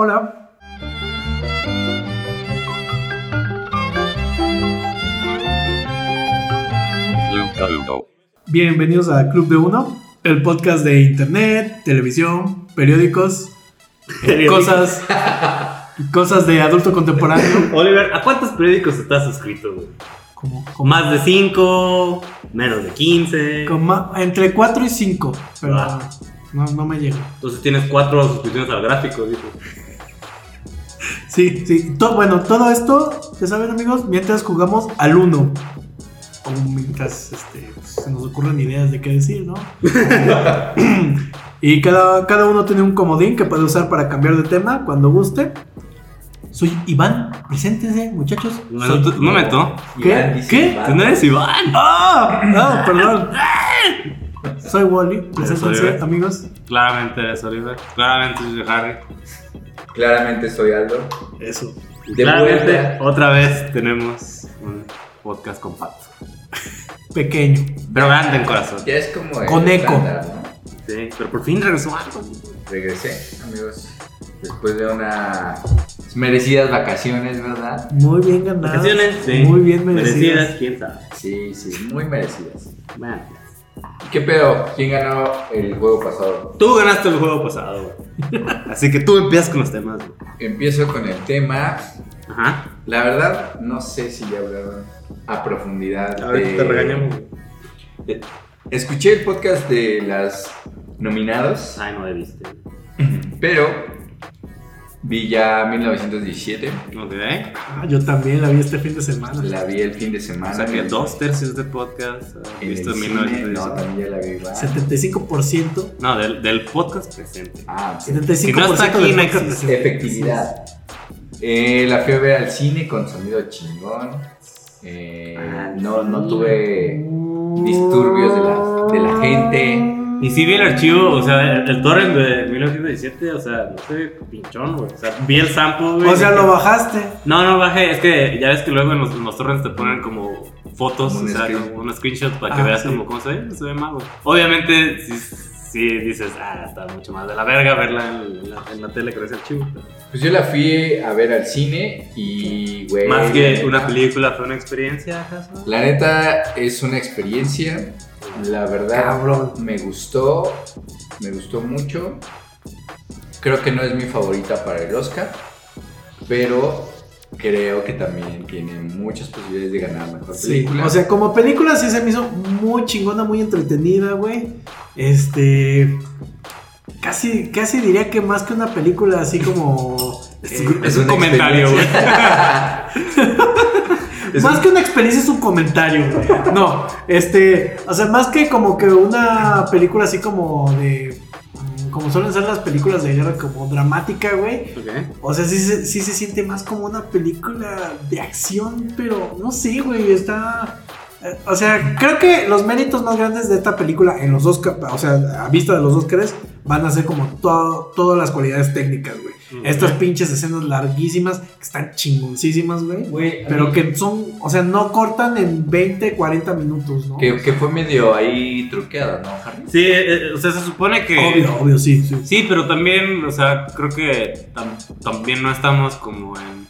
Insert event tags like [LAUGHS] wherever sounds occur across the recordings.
Hola. Club de Uno. Bienvenidos a Club de Uno, el podcast de internet, televisión, periódicos, cosas, cosas de adulto contemporáneo. [LAUGHS] Oliver, ¿a cuántos periódicos estás suscrito, güey? Como, como- ¿Más de 5? ¿Menos de 15? como entre 4 y 5, pero Ah. no, no me llega. Entonces tienes 4 suscripciones al gráfico, dijo. Sí, sí. To- bueno, todo esto, ya saben amigos, mientras jugamos al 1. O mientras este, pues, se nos ocurren ideas de qué decir, ¿no? [LAUGHS] y cada, cada uno tiene un comodín que puede usar para cambiar de tema cuando guste. Soy Iván, preséntense, muchachos. Un Soy- momento, un momento. ¿Qué? Iván dice ¿Qué? Iván. ¿Tú no eres Iván? ¡Ah! No, perdón. [LAUGHS] Soy Wally, preséntense, amigos. Claramente eres Oliver. Claramente soy Harry. Claramente soy Aldo. Eso. De Claramente, vuelta. otra vez tenemos un podcast compacto. Pequeño. Pero grande en corazón. Ya es como el Con eco. estándar, ¿no? Sí, pero por fin regresó algo. Regresé, amigos. Después de unas merecidas vacaciones, ¿verdad? Muy bien ganado. Vacaciones, sí. Muy bien merecidas. Merecidas, quién sabe. Sí, sí, muy merecidas. Bueno. ¿Qué pedo? ¿Quién ganó el juego pasado? Tú ganaste el juego pasado, güey. [LAUGHS] Así que tú empiezas con los temas, güey. Empiezo con el tema. Ajá. La verdad, no sé si ya hablaron a profundidad. Ahorita de- te regañamos, güey. Escuché el podcast de las nominados, Ay, no he visto. pero vi ya 1917. Ok. Ah, yo también la vi este fin de semana. La vi el fin de semana. O sea que dos tercios de podcast has en el visto en cine. 1917. No, también ya la vi. ¿va? 75%. No, del, del podcast presente. Ah, sí. 75% Si no está aquí, del no. Efectividad. Eh, la fui a ver al cine con sonido chingón. Eh, Ah, no, no tuve disturbios de la, de la gente. Y sí vi el archivo, o sea, el, el torrent de 1917, o sea, no sé, pinchón, güey. O sea, vi el sample, güey. O sea, lo bajaste. No, no bajé, es que ya ves que luego en los, en los torrents te ponen como fotos, Como o sea, screen. como un screenshot para que Ah, veas sí. como cómo se ve, se ve mal, güey. Obviamente, sí, sí dices, ah, está mucho más de la verga verla en, la, en la tele que ese archivo. Pues yo la fui a ver al cine y, güey. Más que una película, fue una experiencia, ¿acaso? La neta es una experiencia. La verdad, Cabrón. me gustó. Me gustó mucho. Creo que no es mi favorita para el Oscar. Pero creo que también tiene muchas posibilidades de ganar mejor Sí. película. O sea, como película sí se me hizo muy chingona, muy entretenida, güey. Este. Casi, casi diría que más que una película así como. Es, eh, es un una comentario, güey. [LAUGHS] Es más un- que una experiencia es un comentario. No, este, o sea, más que como que una película así como de, como suelen ser las películas de guerra, como dramática, güey. Ok. O sea, sí, sí se siente más como una película de acción, pero no sé, güey, está... eh, O sea, creo que los méritos más grandes de esta película en los Oscars, o sea, a vista de los Oscars, van a ser como to- todas las cualidades técnicas, güey. Ok. Estas pinches escenas larguísimas, que están chingoncísimas, güey. Pero mí- que son, o sea, no cortan en 20, 40 minutos, ¿no? Que, que fue medio ahí truqueado, ¿no, Harry? Sí, eh, o sea, se supone que... Obvio, obvio, sí, sí. Sí, pero también, o sea, creo que tam- también no estamos como en...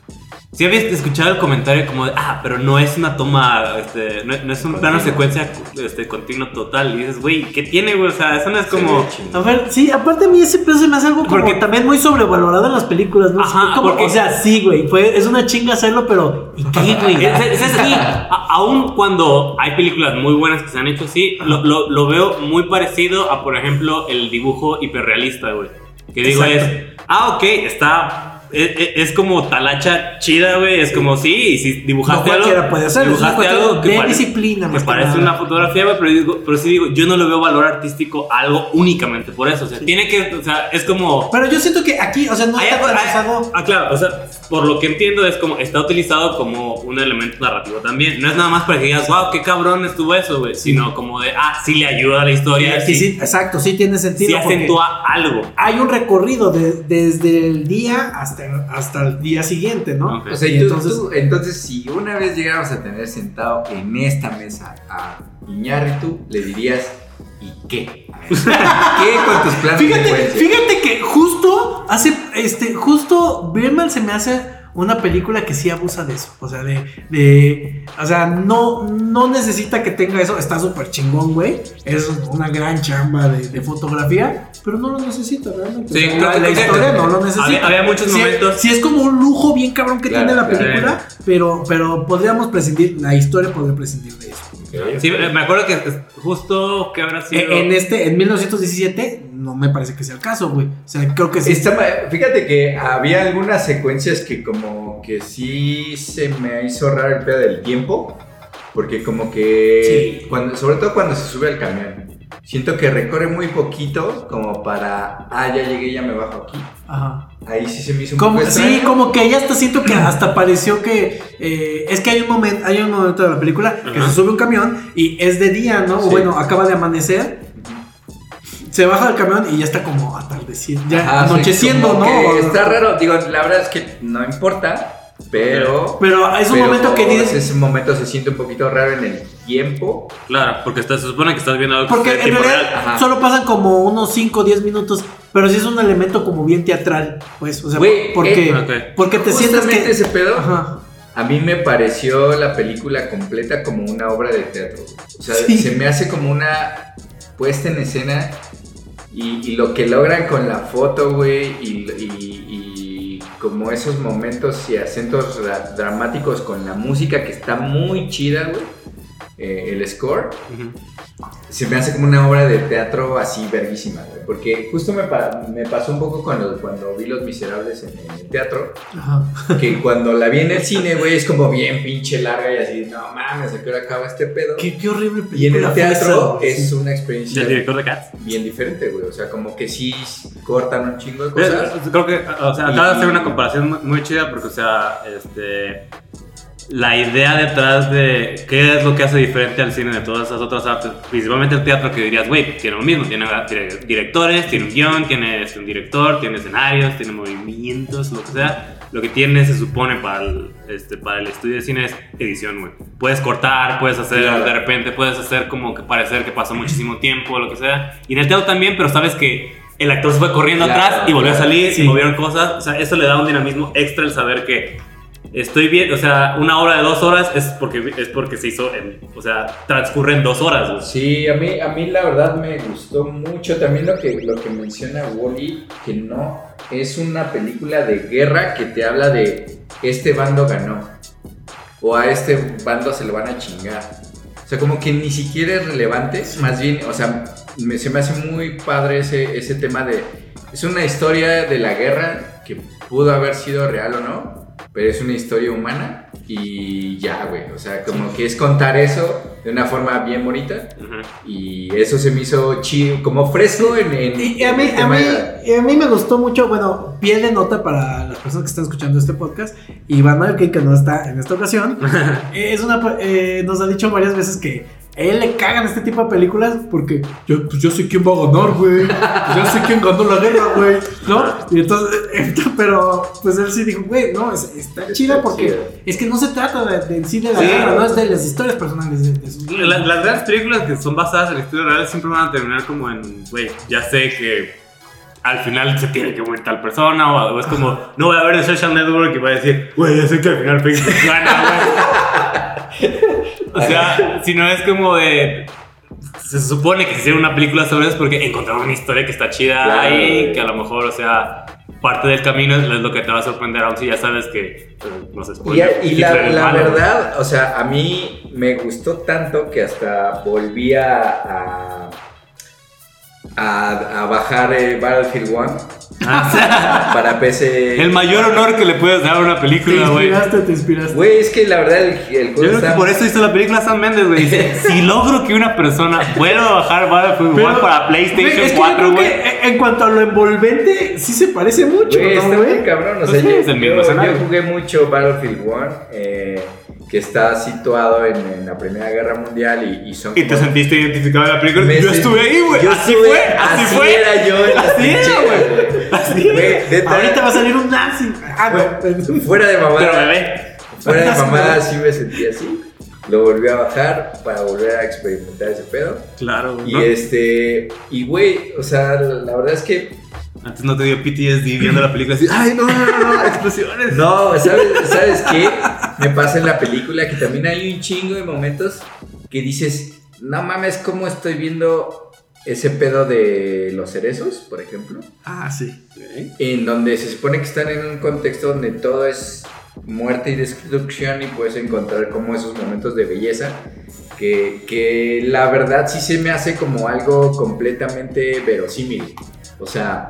Sí habías escuchado el comentario como de, ah, pero no es una toma, este, no, no es un plano secuencia este, continuo total. Y dices, güey, ¿qué tiene, güey? O sea, eso no es como... A ver, sí, aparte a mí ese pedo se me hace algo como Porque- también muy sobrevalorado en las películas, ¿no? Ajá, Como- porque- O sea, sí, güey, fue, es una chinga hacerlo, pero ¿y qué, güey? Es, es- es así, a- aún cuando hay películas muy buenas que se han hecho así, lo, lo- lo veo muy parecido a, por ejemplo, el dibujo hiperrealista, güey. Que digo Exacto. es, ah, ok, está... Es, es- es como talacha chida, güey. Es como, sí, si No dibujaste algo... cualquiera puede hacerlo, es una Dibujaste algo que de disciplina, que parece nada. una fotografía, güey, pero, digo- pero sí digo, yo no le veo valor artístico a algo únicamente por eso. O sea, tiene que, o sea, es como... Pero yo siento que aquí, o sea, no Hay está algo- usado. ah, claro, o sea, por lo que entiendo es como está utilizado como un elemento narrativo también. No es nada más para que digas, wow, qué cabrón estuvo eso, güey, sino como de, ah, sí le ayuda a la historia, Sí, sí, exacto, sí tiene sentido. sí acentúa algo. Hay un recorrido de- desde el día hasta, hasta el día siguiente, ¿no? O sea, Y y tú- entonces- tú- entonces, si una vez llegáramos a tener sentado en esta mesa a Iñárritu, le dirías, ¿y qué? ¿Qué con tus planes de Fíjate, secuencia? fíjate que justo hace, este, justo Birdman se me hace una película que sí abusa de eso. O sea, de, de o sea, no, no necesita que tenga eso. Está súper chingón, güey. Es una gran chamba de, de fotografía, pero no lo necesita realmente. Sí, O sea, creo la, historia no lo necesita. había- había muchos Sí, momentos- Sí, es como un lujo bien cabrón que Claro, tiene la claro. película, pero, pero podríamos prescindir, la historia podría prescindir de eso. Sí, me acuerdo que justo que habrá sido. En este, en 1917, no me parece que sea el caso, güey. O sea, creo que sí. Está fíjate que había algunas secuencias que como que sí se me hizo raro el pedo del tiempo. Porque como que... Sí. Cuando, sobre todo cuando se sube al camión. Siento que recorre muy poquito como para... Ah, ya llegué, ya me bajo aquí. Ajá. Ahí sí se me hizo un Como, poco sí, como que ya hasta siento que [CLEARS THROAT] hasta pareció que eh, es que hay un momento, hay un momento de la película que Ajá. se sube un camión y es de día, ¿no? O Sí. bueno, acaba de amanecer. Se baja del camión y ya está como atardeciendo, ya Ajá, sí, anocheciendo, como ¿no? está raro. Digo, la verdad es que no importa. Pero... Pero es un pero momento que dices, Ese momento se siente un poquito raro en el tiempo. Claro, porque está- se supone que estás viendo algo porque en realidad. Ajá. solo pasan como unos 5 o 10 minutos, pero sí es un elemento como bien teatral, pues, o sea, Güey, porque, eh, ok. porque te sientes que... ese pedo. Ajá. A mí me pareció la película completa como una obra de teatro. O sea, Sí. se me hace como una puesta en escena y, y lo que logran con la foto, güey, y, y- y como esos momentos y acentos dra- dramáticos con la música que está muy chida, güey. Eh, el score Ujú. se me hace como una obra de teatro así verguísima, güey. Porque justo me, pa- me pasó un poco cuando, cuando vi Los Miserables en, en el teatro. Ajá. Que [LAUGHS] cuando la vi en el cine, güey, es como bien pinche larga y así, no mames, ¿a qué hora acaba este pedo? Qué, qué horrible Y en película el teatro esa, es sí. una ¿Y experiencia el director de Cats? bien diferente, güey. O sea, como que sí cortan un chingo de Pues, cosas. Creo que, o sea, acaba de hacer una comparación muy, muy chida porque, o sea, este. La idea detrás de qué es lo que hace diferente al cine de todas esas otras artes, principalmente el teatro, que dirías, güey, tiene lo mismo, tiene directores, tiene un guion, tiene un director, tiene escenarios, tiene movimientos, lo que sea. Lo que tiene, se supone, para el, este, para el estudio de cine es edición, güey. Puedes cortar, puedes hacer, Claro. de repente, puedes hacer como que parecer que pasó muchísimo tiempo, lo que sea. Y en el teatro también, pero sabes que el actor se fue corriendo Claro, atrás y volvió a salir Sí. y movieron cosas. O sea, eso le da un dinamismo extra el saber que estoy bien. O sea, una hora de dos horas es porque, es porque se hizo en. O sea, transcurre en dos horas. Sí, a mí, a mí la verdad me gustó mucho también lo que, lo que menciona Wally, que no es una película de guerra que te habla de este bando ganó o a este bando se lo van a chingar. O sea, como que ni siquiera es relevante, más bien, o sea, me- se me hace muy padre ese, ese tema de... Es una historia de la guerra que pudo haber sido real o no, pero es una historia humana y ya, güey. O sea, como que es contar eso de una forma bien bonita y eso se me hizo chido, como fresco en, en- Y a mí, a, mí, a mí me gustó mucho, bueno, piel de nota para las personas que están escuchando este podcast. Y Van Alken, que no está en esta ocasión, [LAUGHS] es una, eh, nos ha dicho varias veces que él le cagan este tipo de películas porque yo, pues yo sé quién va a ganar, güey. Pues yo sé quién ganó la guerra, güey. ¿No? Y entonces, [LAUGHS] pero pues él sí dijo, güey, no, es- está chida porque es que no se trata de, de en sí de la Sí. guerra, no es de las historias personales de, de sus- La- las grandes películas que son basadas en la historia real siempre van a terminar como en, güey, ya sé que al final se tiene que morir tal persona, o, o es como, no voy a ver el Social Network y voy a decir, güey, ya sé que al final Facebook gana, güey. [LAUGHS] [LAUGHS] o sea, si no es como de. Se supone que se hicieron una película sobre eso porque encontraron una historia que está chida Claro, ahí, güey. que a lo mejor, o sea, parte del camino es lo que te va a sorprender, aun si ya sabes que, eh, no sé, Y, y la, la verdad, o sea, a mí me gustó tanto que hasta volví a, a, bajar eh, Battlefield 1 Ah, [LAUGHS] para PC. El mayor honor que le puedes dar a una Te película, güey. Yo inspiraste, te inspiraste. Güey, es que la verdad el, el juego creo que por eso hizo la película Sam Mendes, güey. Dice, [LAUGHS] si logro que una persona vuelva a bajar Battlefield Pero- 1 para PlayStation es que yo 4, creo güey. En cuanto a lo envolvente, sí se parece mucho, Güey, ¿no, está güey? muy cabrón. O sea, yo, es el mismo yo- yo jugué mucho Battlefield 1, eh, que está situado en, en la Primera Guerra Mundial y, y son Y te sentiste identificado en la película. Me Yo estuve ahí, güey. Así estuve- fue, así, así fue. era yo en Así era, güey. Así neta, Ahorita va a salir un nazi. Ah, no. fuera de Pero mamada, bebé. fuera de [LAUGHS] mamada sí me sentí así. lo volvió a bajar para volver a experimentar ese pedo. Claro, güey. Y ¿no? este, y güey, o sea, la, la verdad es que Antes no te dio PTSD viendo la película así. ¡Ay, no, no, no! no [LAUGHS] ¡Explosiones! No, ¿sabes, ¿sabes qué? Me pasa en la película que también hay un chingo de momentos que dices, no mames, ¿cómo estoy viendo ese pedo de los cerezos, por ejemplo? Ah, sí. Ok. En donde se supone que están en un contexto donde todo es muerte y destrucción y puedes encontrar como esos momentos de belleza. Que, que la verdad sí se me hace como algo completamente verosímil. O sea,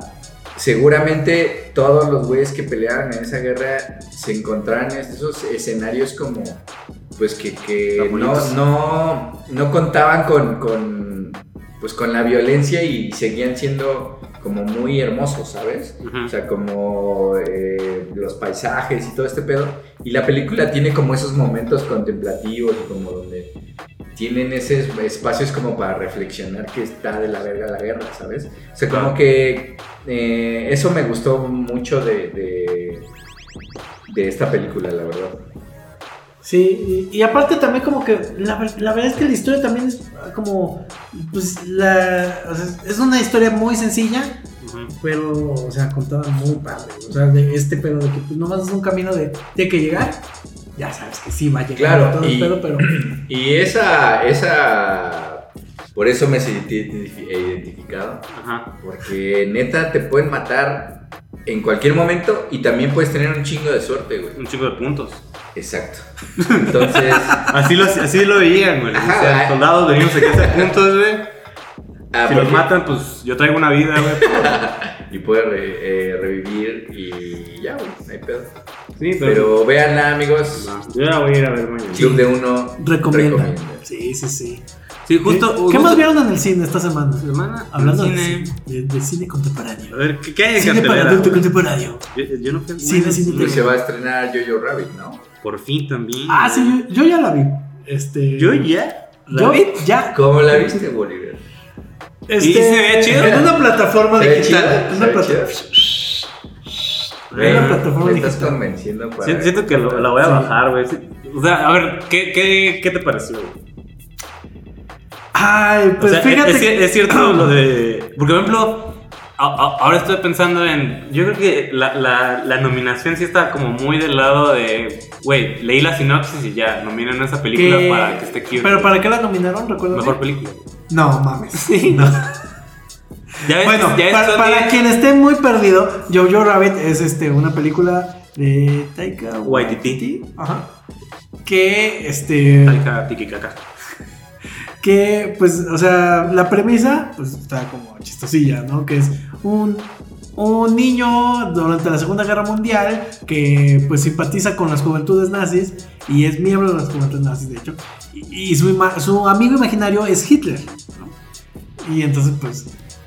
seguramente todos los güeyes que pelearon en esa guerra se encontraron en esos escenarios como, pues que, que no, no, no contaban con, con, pues con la violencia y seguían siendo como muy hermosos, ¿sabes? O sea, como eh, los paisajes y todo este pedo. Y la película tiene como esos momentos contemplativos y como donde tienen esos espacios como para reflexionar que está de la verga la guerra, ¿sabes? O sea, como que eh, eso me gustó mucho de, de, de esta película, la verdad. Sí, y, y aparte también como que la, ver- la verdad es que la historia también es como, pues la, o sea, es una historia muy sencilla, Ujú. pero, o sea, contada muy padre, o sea, de este pedo de que pues nomás es un camino de, tiene que llegar, ya sabes que sí va a llegar Claro, todo el y- pedo, pero [CLEARS THROAT] Y esa, esa, por eso me sentí identifi- identificado. Ajá. Porque neta te pueden matar en cualquier momento y también puedes tener un chingo de suerte, güey. Un chico de puntos. Exacto. Entonces, [LAUGHS] Así lo, así lo veían, güey. Ajá. O sea, soldados venimos aquí a hacer puntos, güey. ah, Si los matan, pues yo traigo una vida, güey. [LAUGHS] y puede re- eh, revivir y ya, güey, no hay pedo. Sí, pero. Pero véanla, amigos. No, yo la voy a ir a ver mañana. Club de Uno recomienda. recomienda. Sí, sí, sí. Sí, justo. ¿Qué, qué justo- más vieron en el cine esta semana? Semana. Hablando de cine. cine, de, de cine contemporáneo. A ver, ¿qué, qué hay en Cine para cartelera? adulto contemporáneo. Yo, yo no fui al Cine, cine, Pues se va a estrenar Jojo Rabbit, ¿no? Por fin también. Ah, sí, yo, yo ya la vi. Este, Yo ya. Yo ya. ¿Cómo la viste, Bolívar? Este, ¿Y se ve chido? En una plataforma ¿Se digital. chido? En ¿Se una ve plata- Güey, una plataforma Me estás digital. convenciendo para... Siento, siento que lo- la voy a Sí. bajar, güey. O sea, a ver, ¿qué, qué, qué te pareció? güey? Ay, pues o sea, fíjate. es, es- cierto [CLEARS THROAT] lo de. Porque, por ejemplo, a- a- ahora estoy pensando en. Yo creo que la, la, la nominación sí está como muy del lado de. Güey, leí la sinopsis y ya, nominan esa película que- para que esté cute. Pero ¿para qué la nominaron? Recuerdo. Mejor película. No, mames. Sí. [LAUGHS] No. Ya ves, Bueno, ya para quien esté muy perdido, Jojo Rabbit es este, una película de Taika Waititi. Ajá. Que, este, Taika Tikikaka. [LAUGHS] que, pues, o sea, la premisa, pues, está como chistosilla, ¿no? Que es un, un niño durante la Segunda Guerra Mundial que, pues, simpatiza con las juventudes nazis y es miembro de las juventudes nazis, de hecho. Y, y su, amigo imaginario es Hitler, ¿no? Y entonces, pues,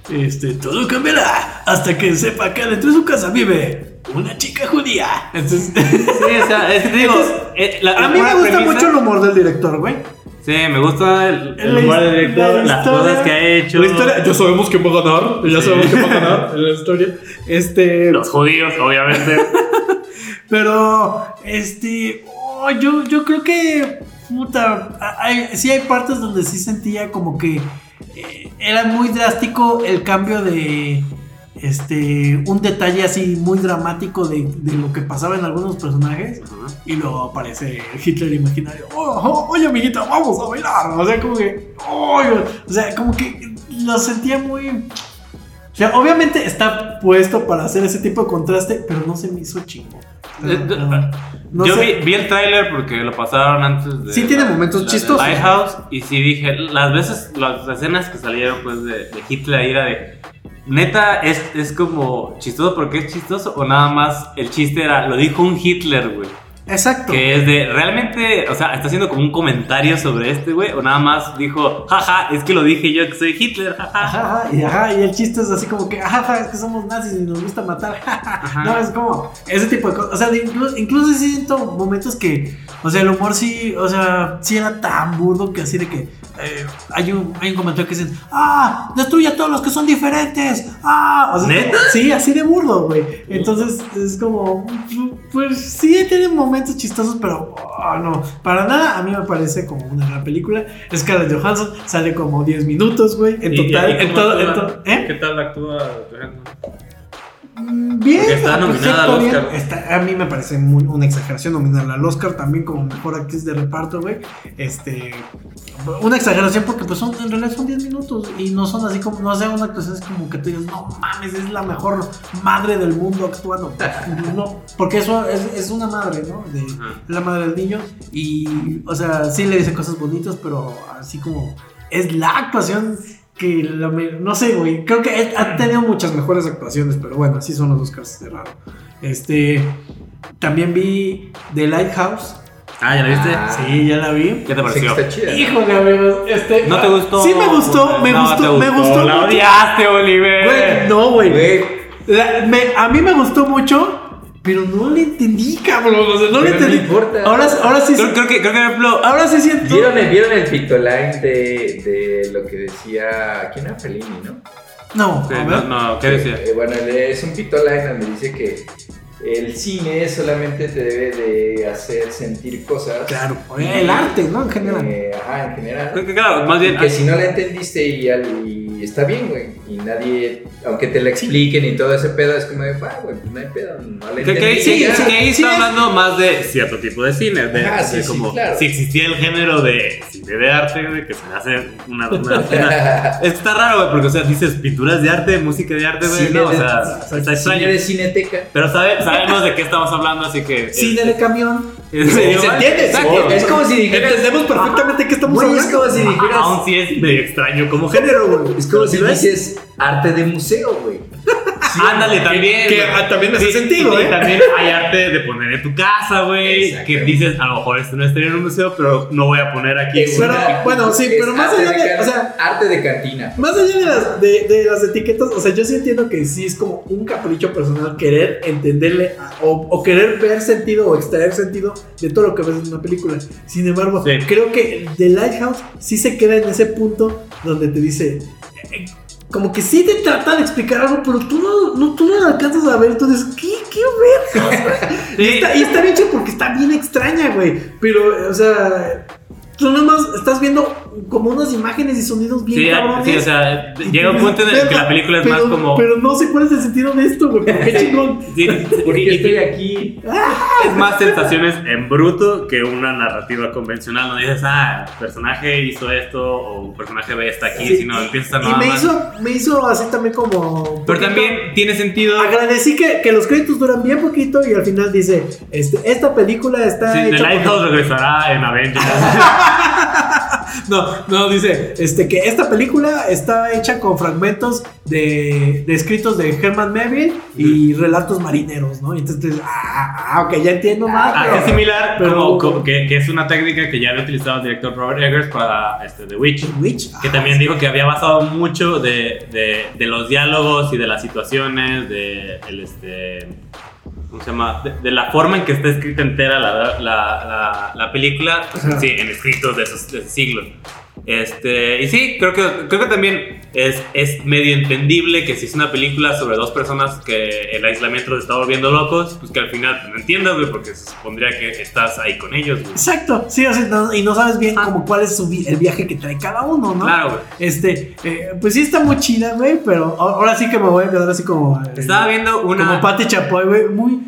este, todo cambiará hasta que sepa que dentro de su casa vive una chica judía. Entonces, Sí, o sea, es que te digo. [LAUGHS] Entonces, eh, la- a mí me gusta premisa- mucho el humor del director, güey. Sí, me gusta el, el his- del director, la las cosas que ha hecho. La historia, ya sabemos quién va a ganar. Ya Sí. sabemos quién va a ganar [LAUGHS] en la historia. Este. Los judíos, obviamente. [LAUGHS] Pero, este. oh, yo, yo creo que. Puta. Hay, sí hay partes donde sí sentía como que. eh, era muy drástico el cambio de. Este. Un detalle así muy dramático de, de lo que pasaba en algunos personajes. Y luego aparece Hitler imaginario. "Oh, oh, oye, amiguita, vamos a bailar. O sea, como que. "Oh", o sea, como que lo sentía muy. O sea, obviamente está puesto para hacer ese tipo de contraste, pero no se me hizo chingo. Eh, No, no Yo vi, vi el tráiler porque lo pasaron antes de. Sí tiene la- momentos la de chistosos. Lighthouse y sí dije, las veces, las escenas que salieron pues de, de Hitler ahí era de. Neta, es, es como chistoso porque es chistoso o nada más el chiste era, lo dijo un Hitler, güey. Exacto. Que es de, realmente, o sea, está haciendo como un comentario sobre este, güey, o nada más dijo, jaja, es que lo dije yo que soy Hitler, jaja. Ajá, ajá, y, ajá, y el chiste es así como que, ajá, es que somos nazis y nos gusta matar. [LAUGHS] Ajá. No, es como ese tipo de cosas. O sea, de incluso, incluso siento momentos que, o sea, el humor sí, o sea, sí era tan burdo que así de que eh, hay, un, hay un comentario que dicen, ah, destruye a todos los que son diferentes. Ah, o sea, ¿Neta? sí, así de burdo, güey. Entonces es como, pues sí, tiene momentos chistosos, pero oh, no, para nada a mí me parece como una gran película. Scarlett Johansson sale como 10 minutos, güey, en ¿Y- total. en todo, en todo- ¿eh? ¿Qué tal actúa Johansson? Mm, Bien, Porque está nominada al. Oscar. Está- a mí me parece muy- una exageración nominarla al Oscar también como mejor actriz de reparto, güey. Este, una exageración porque pues son, en realidad son 10 minutos y no son así como, no sea una actuación así como que tú digas, no mames, es la mejor madre del mundo actuando. [LAUGHS] No, porque eso es, es una madre, ¿no? De, la madre del niño y, o sea, sí le dice cosas bonitas, pero así como es la actuación que la me- no sé, güey, creo que ha- ha tenido muchas mejores actuaciones, pero bueno, así son los Oscars de raro. Este, también vi The Lighthouse. Ah, ¿ya la viste? Ah. Sí, ya la vi. ¿Qué te Sí, pareció? está chida. Híjole, amigos, este ¿No te gustó? Sí me gustó, me No gustó, me gustó. La odiaste, Oliver. Güey, no, güey. Güey, La- me- a mí me gustó mucho, pero no le entendí, cabrón, o sea, no le Pero no entendí. importa. Ahora, ahora sí, Creo, creo que, creo que, por ejemplo, ahora sí siento. ¿Vieron el, ¿Vieron el pictoline de, de lo que decía. ¿Quién era Fellini, no? No, Sí, no, ¿qué decía? Eh, bueno, es un pictoline donde dice que el cine solamente te debe de hacer sentir cosas. Claro, el arte, ¿no? En general. Eh, ajá, en general. Creo que, claro, más bien. Y que si no la entendiste y, al- y está bien, güey. Y nadie, aunque te la expliquen y todo ese pedo, es como de, ah, güey, pues no hay pedo, no la Que, sí, ya". sí, ahí sí está es- hablando más de cierto tipo de cine, de, Ajá, sí, de sí, como claro. si existía el género de cine de arte, güey, que se me hace una, una, una- Es que está raro, güey, porque, o sea, dices pinturas de arte, música de arte, güey, Cine no, o sea, está Cine extraño. de cineteca. Pero sabe- sabemos de qué estamos hablando, así que... Cine de camión. ¿En serio? ¿Se entiende? Exacto. Es como si dijeras. Entendemos perfectamente qué estamos es hablando. como si dijeras. Aún sí es medio extraño como género, güey. Es como si dices arte de museo, güey. Ándale, también. que, ah, también hace sentido, ¿eh? también hay arte de poner en tu casa, güey. Que dices, a lo mejor esto no estaría en un museo, pero no voy a poner aquí. Pero, bueno, sí, Es pero más allá de- can- o sea- arte de cantina. Más allá de las, de, de las etiquetas, o sea, yo sí entiendo que sí es como un capricho personal querer entenderle a- o, o querer ver sentido o extraer sentido de todo lo que ves en una película. Sin embargo, Sí. creo que The Lighthouse sí se queda en ese punto donde te dice. Como que sí te trata de explicar algo, pero tú no, no- tú no lo alcanzas a ver. Dices, ¿qué? ¿Qué vergas, [LAUGHS] güey?" Sí. Y está, y está bien chido porque está bien extraña, güey. Pero, o sea, tú nomás estás viendo como unas imágenes y sonidos bien Sí, cabrones. sí, o sea, Y llega un punto en el que la película es pero, más como. Pero no sé cuál es el sentido de esto, güey. Qué [LAUGHS] chingón. Sí, ¿Por y- qué y- estoy aquí? [LAUGHS] es más sensaciones en bruto que una narrativa convencional donde dices, ah, personaje hizo esto o personaje ve está aquí, Sí, sino y- empiezas a Y nada me más. hizo, me hizo así también como. Pero también tiene sentido. Agradecí que, que los créditos duran bien poquito y al final dice: este, Esta película está Sí, The hecha. por- Lighthouse regresará en Avengers. [LAUGHS] No, no, dice este, que esta película está hecha con fragmentos de, de escritos de Herman Melville y relatos marineros, ¿no? Y entonces, ah, ah, ok, ya entiendo más. Ah, pero- es similar, pero- como, como que, que es una técnica que ya había utilizado el director Robert Eggers para este, The Witch. Witch. Que Ah, también dijo que había basado mucho de, de, de los diálogos y de las situaciones, de el este. ¿Cómo se llama? De, de la forma en que está escrita entera la, la, la, la película, pues, sí, en escritos de esos, de ese siglo. Este, y sí, creo que, creo que también es, es medio entendible que si es una película sobre dos personas que el aislamiento los está volviendo locos, pues que al final no entiendas, güey, porque se supondría que estás ahí con ellos, güey. Exacto, sí, o sea, no- y no sabes bien como cuál es su vi- el viaje que trae cada uno, ¿no? Claro, güey. Este, eh, pues sí está muy chida, güey, pero ahora sí que me voy a quedar así como. eh, Estaba viendo una... Como Patti Chapoy, güey, muy.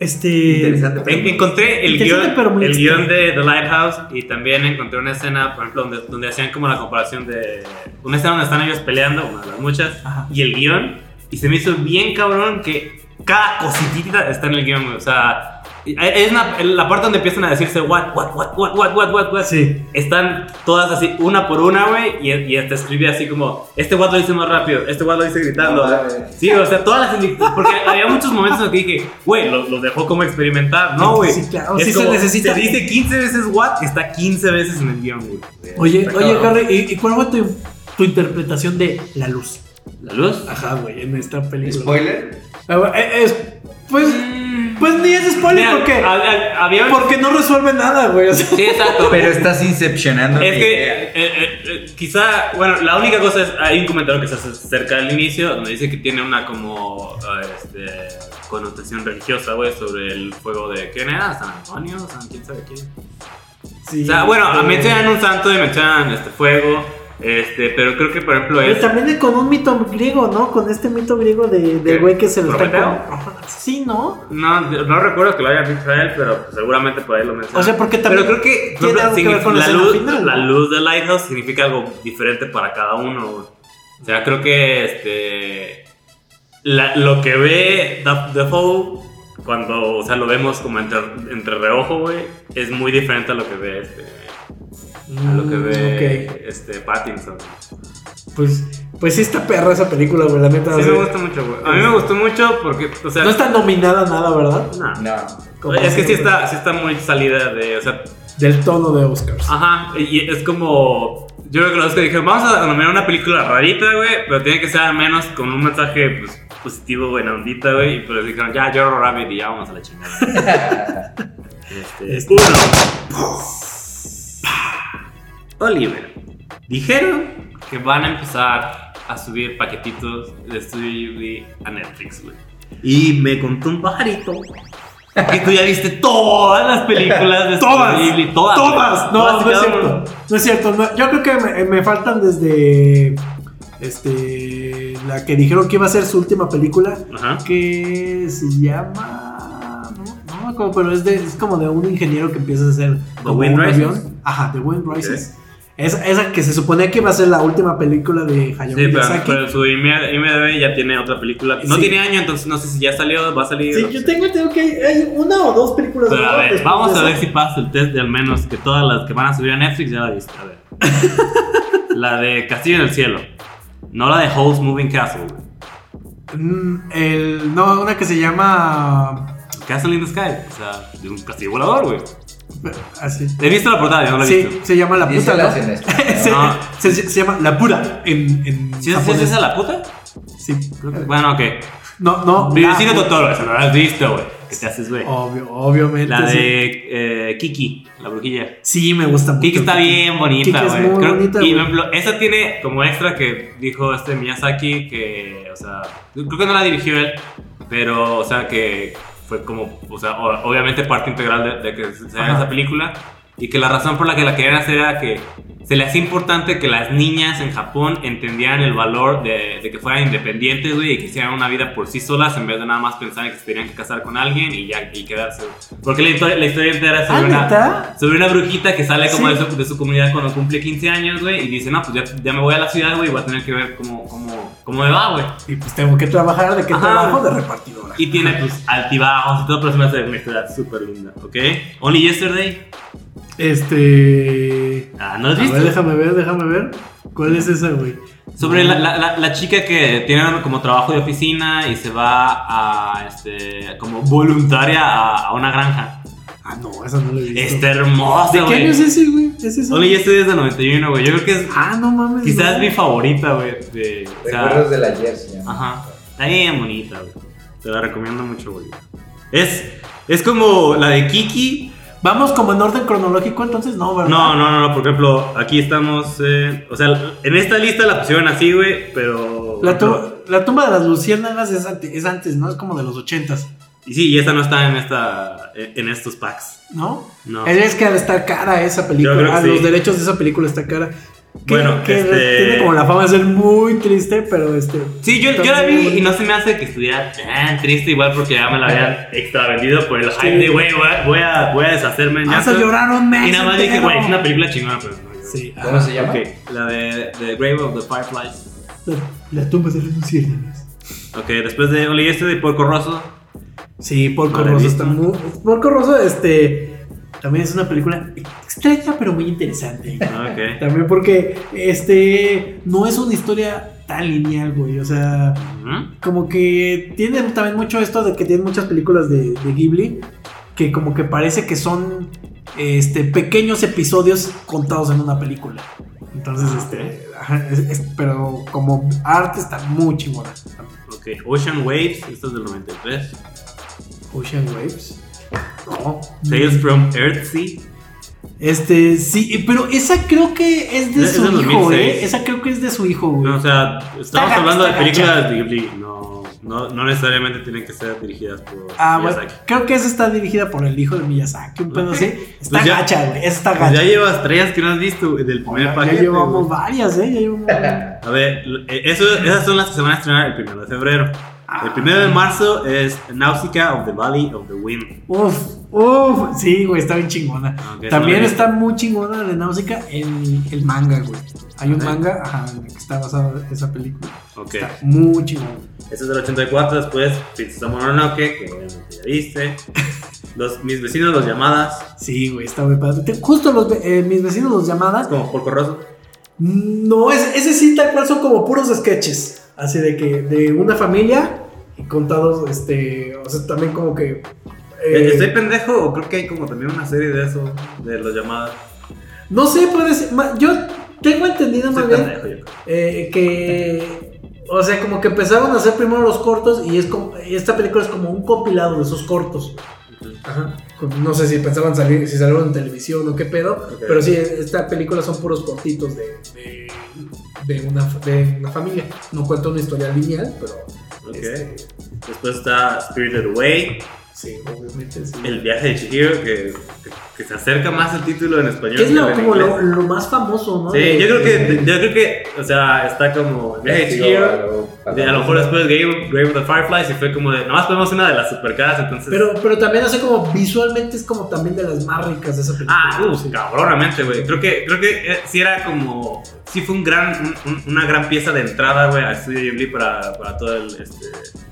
Este. Interesante. En- encontré el guion, pero el guion de The Lighthouse y también encontré una escena, por ejemplo, donde, donde hacían como la comparación de una escena donde están ellos peleando, una de las muchas, Ajá. y el guion, y se me hizo bien cabrón que cada cositita está en el guion, o sea, es una, la parte donde empiezan a decirse what, what, what, what, what, what, what, what. Sí. Están todas así, una por una, güey, y, y te escribe así como, este what lo dice más rápido, este what lo dice gritando. No, sí, o sea, todas las... Porque había muchos momentos en los que dije, güey, los lo dejó como experimentar, ¿no, güey? Sí, claro, es sí como, se necesita. Se dice 15 veces what, está 15 veces en el guion, güey. Oye, oye, cabrón. Harry, ¿y, cuál fue tu, tu interpretación de la luz? ¿La luz? Ajá, güey, en esta película. ¿Spoiler? Ah, eh, es, pues... Mm pues ni es spoiler Mira, porque, había... porque no resuelve nada, güey. o sea. Sí, exacto. [LAUGHS] Pero estás incepcionando. Es que eh, eh, eh, quizá, bueno, la única cosa es, hay un comentario que se hace cerca del inicio donde dice que tiene una como, eh, este, connotación religiosa, güey, sobre el fuego de quién era, San Antonio, San quién sabe quién. Sí, O sea, bueno, pero- mencionan un santo y mencionan este fuego, este, pero creo que por ejemplo Pero es también con un mito griego, ¿no? Con este mito griego de, del güey que se lo está [LAUGHS] Sí, ¿no? no, no recuerdo que lo hayan dicho a él, pero seguramente por ahí lo mencionan. O sea, porque también Pero creo que por tiene ejemplo, algo que ver con la luz, final, la ¿no? luz del lighthouse significa algo diferente para cada uno. O sea, creo que este la- lo que ve Dafoe cuando, o sea, lo vemos como entre, entre reojo, güey, es muy diferente a lo que ve este a lo que Mm, ve ok. este Pattinson. Pues, pues sí está perra esa película, güey, la neta. Sí me gusta mucho, güey. A mí me gustó mucho porque, o sea, No está nominada nada, ¿verdad? no. No. Es que sí está, sí está muy salida de, o sea, Del tono de Oscars. Ajá, y es como. Yo creo que los que dijeron, vamos a nominar una película rarita, güey, pero tiene que ser al menos con un mensaje pues, positivo, buena ondita, güey. Y pues dijeron, ya, Jojo Rabbit y ya vamos a la chingada. este, [LAUGHS] Este- uno. [LAUGHS] Oliver. Dijeron que van a empezar a subir paquetitos de Studio Ghibli a Netflix, güey. Y me contó un pajarito que tú ya viste todas las películas de Todas, Studio Ghibli, todas. todas. No, Todas no es cierto. No es cierto. no, yo creo que me, me faltan desde. Este. La que dijeron que iba a ser su última película. Ajá. Que se llama. Acuerdo, pero es, de, es como de un ingeniero que empieza a hacer. como Wind un Rises? avión. Ajá, The Wind Rises. Esa, esa que se suponía que iba a ser la última película de Hayao Sí, pero, Miyazaki. pero su IMDb ya tiene otra película. No Sí. tiene año, entonces no sé si ya salió, va a salir. Sí, yo tengo, tengo que hay, una o dos películas Pero a nuevas ver, vamos de a ver si pasa el test de al menos que todas las que van a subir a Netflix ya la viste. A ver. [LAUGHS] la de Castillo en el Cielo. No la de House Moving Castle. güey. Mm, el, no, una que se llama. Castle in the Sky. O sea, de un castillo volador, güey. Así. He visto la portada, yo no la he Sí, visto. se llama La Puta. ¿no? se, [LAUGHS] No. se- se- se llama La Pura en, en ¿Sí, es- sí japonés. es esa la puta? Sí. Creo que- Bueno, ok. No, no. Vivecino la- Totoro, esa no la has visto, güey. ¿Qué te haces, güey? Obvio, obviamente. La sí. de eh, Kiki, la brujilla. Sí, me gusta mucho. Kiki está bien bonita, Kiki es güey. muy Creo- bonita, Y güey. por ejemplo, esa tiene como extra que dijo este Miyazaki que, o sea, creo que no la dirigió él, pero, o sea, que fue como, o sea, obviamente parte integral de, de que se haga esa película y que la razón por la que la querían hacer era que se le hacía importante que las niñas en Japón entendieran el valor de, de que fueran independientes, güey, y que hicieran una vida por sí solas en vez de nada más pensar en que se tenían que casar con alguien y ya y quedarse. Porque la historia, la historia entera es Ah, sobre una, sobre una brujita que sale como Sí. de, su, de su comunidad cuando cumple 15 años, güey, y dice, no, pues ya, ya me voy a la ciudad, güey, y voy a tener que ver cómo, cómo, cómo me va, güey. Y pues tengo que trabajar. ¿De qué Ajá. trabajo? De repartidora. Y tiene, pues, altibajos y todo, pero se me hace una historia súper linda, ¿ok? Only Yesterday. Este. Ah, ¿no lo has A visto? ver, déjame ver, déjame ver. ¿Cuál es esa, güey? Sobre la, la, la, la chica que tiene como trabajo de oficina y se va a, este, como voluntaria a, a una granja. Ah, no, esa no la he visto. Está hermosa, ¿De qué güey. año es ese, güey? ¿Es eso? Only Yesterday es de 91, güey. Yo creo que es Ah, no mames. quizás no. mi favorita, güey. de- o sea, Recuerdos del ayer se llama. Ajá. Está bien bonita, güey. Te la recomiendo mucho, güey. Es, es como la de Kiki. Vamos como en orden cronológico, entonces no, ¿verdad? No, no, no, no. Por ejemplo, aquí estamos. eh, o sea, en esta lista la pusieron así, güey. Pero. La, tu- la tumba de las luciérnagas es, ante- es antes, ¿no? Es como de los ochentas, Y sí, y esta no está en esta. En estos packs. ¿no? No. Es que estar cara esa película. Ah, sí. Los derechos de esa película está cara. Que, Bueno, que este- tiene como la fama de ser muy triste, pero este. Sí, yo, yo la muy vi y no se me hace que estuviera tan triste, igual porque ya me la habían extra vendido por el hype de, güey, voy a, voy a, deshacerme Vas a llanto". llorar un mes. Y nada más dije, güey, es una película chingona, pero no. Sí, ¿Cómo ajá. se llama? Ok, la de The Grave of the Fireflies. La, la tumba de las luciérnagas. Ok, después de Only este de Porco Rosso. Sí, Porco Rosso está muy. Porco Rosso, este. También es una película extraña, pero muy interesante. Ok. También porque, este. No es una historia tan lineal, güey. O sea. Como que tiene también mucho esto de que tienen muchas películas de, de Ghibli que como que parece que son este pequeños episodios contados en una película. Entonces, Ah, este, ajá, es- es- pero como arte está muy chingona. Ok, Ocean Waves, esto es del 93. Ocean Waves. No. Tales from Earthsea. Este, sí, pero esa creo que es de Es su hijo, 2006. ¿eh? Esa creo que es de su hijo, güey. No, o sea, estamos Está hablando de gacha, está películas de Ghibli, no, No, no necesariamente tienen que ser dirigidas por Ah, bueno, Miyazaki. creo que esa está dirigida por el hijo de Miyazaki, un pedo así. Está Pues ya- gacha, güey. Esa está Pues ya gacha. llevas tres que no has visto güey, del primer ya, paquete. ya llevamos güey. varias, ¿eh? Ya llevamos varias. [LAUGHS] A ver, eh, eso, esas son las que se van a estrenar el primero de febrero. El primero de marzo es Nausicaa of the Valley of the Wind. Uf, uf. Sí, güey, está bien chingona. Eso También no está muy chingona de Náusica el, el manga, güey. Hay un manga ajá, en el que está basado esa película. Ok. Está muy chingona. Ese es del 84, después Princesa Mononoke, que obviamente ya viste. Los, mis vecinos, los llamadas, Sí, güey, está muy padre. Justo los, eh, mis vecinos los llamadas. como Porco Rosso. No, es, ese sí tal cual son como puros sketches. Así de que de una familia contados, este, o sea, también como que... eh, ¿Estoy pendejo o creo que hay como también una serie de eso, de los llamadas? No sé, puede ser... Yo tengo entendido Estoy más bien pendejo, eh, que... O sea, como que empezaron a hacer primero los cortos y es como... Esta película es como un compilado de esos cortos. Ajá. No sé si pensaban salir, si salieron en televisión o qué pedo, pero sí, esta película son puros cortitos de, de, de una, de una familia. No cuenta una historia lineal, pero. Ok. este, Después está Spirited Away, sí, obviamente. Sí. El viaje de Chihiro, que, que, que se acerca más al título en español. Que es que lo, en como lo, lo más famoso, ¿no? Sí, De- yo creo que, yo creo que, o sea, está como Castigo Chihiro. a lo- a de- a lo mejor después Grave, Grave of the Fireflies y fue como de, nomás ponemos una de las supercaras, entonces... Pero, pero también hace como visualmente es como también de las más ricas de esa película. Ah, uh, Sí. cabronamente, güey. Creo que, creo que eh, sí era como. Sí fue un gran, un- un- una gran pieza de entrada, güey, al estudio Ghibli para, para todo el, este,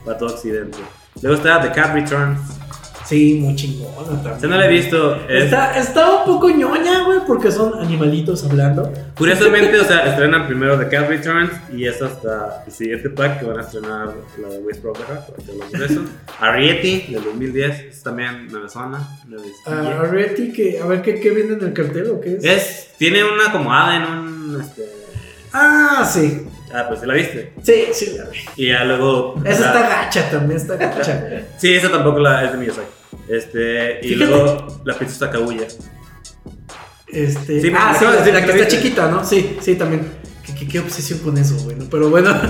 para todo Occidente. Luego está The Cat Returns. Sí, muy chingona también. Si no la he visto, es, Está, está un poco ñoña, güey, porque son animalitos hablando. curiosamente, [LAUGHS] o sea, estrenan primero The Cat Returns y es hasta el siguiente pack que van a estrenar la de que hablamos de eso. Arrietty, del 2010, es también me suena. no es- A Arietti, que, a ver ¿qué, qué viene en el cartel o qué es. Es, tiene una como hada en un, este... Ah, sí. Ah, pues, ¿la viste? Sí, sí, la vi. Y ya luego... Esa la- está gacha también, está gacha. [LAUGHS] Sí, esa tampoco la, es de Miyazaki. Este, y Fíjate. luego la princesa Kaguya. Este, Sí, ah, sí, la, que está chiquita, ¿no? Sí, sí, también. ¿Qué, qué, qué obsesión con eso, güey? ¿no? Pero bueno. [LAUGHS]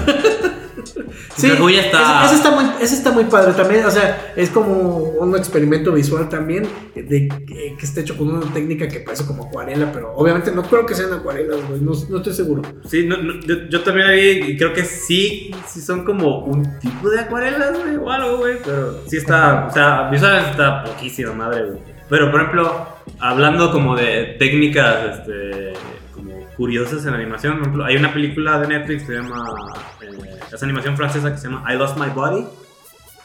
sí, Kaguya está- Esa, esa está muy, esa está muy padre también. O sea, es como un experimento visual también. De que, que está hecho con una técnica que parece como acuarela, pero obviamente no creo que sean acuarelas, güey. No, no estoy seguro. Sí, no, no, yo, yo también la vi y creo que sí, sí son como un tipo de acuarelas, güey, o algo, güey. Pero sí está, o sea, visualmente está poquísima madre, güey. Pero, por ejemplo, hablando como de técnicas, este, curiosas en animación, por ejemplo, hay una película de Netflix que se llama, eh, es animación francesa que se llama I Lost My Body.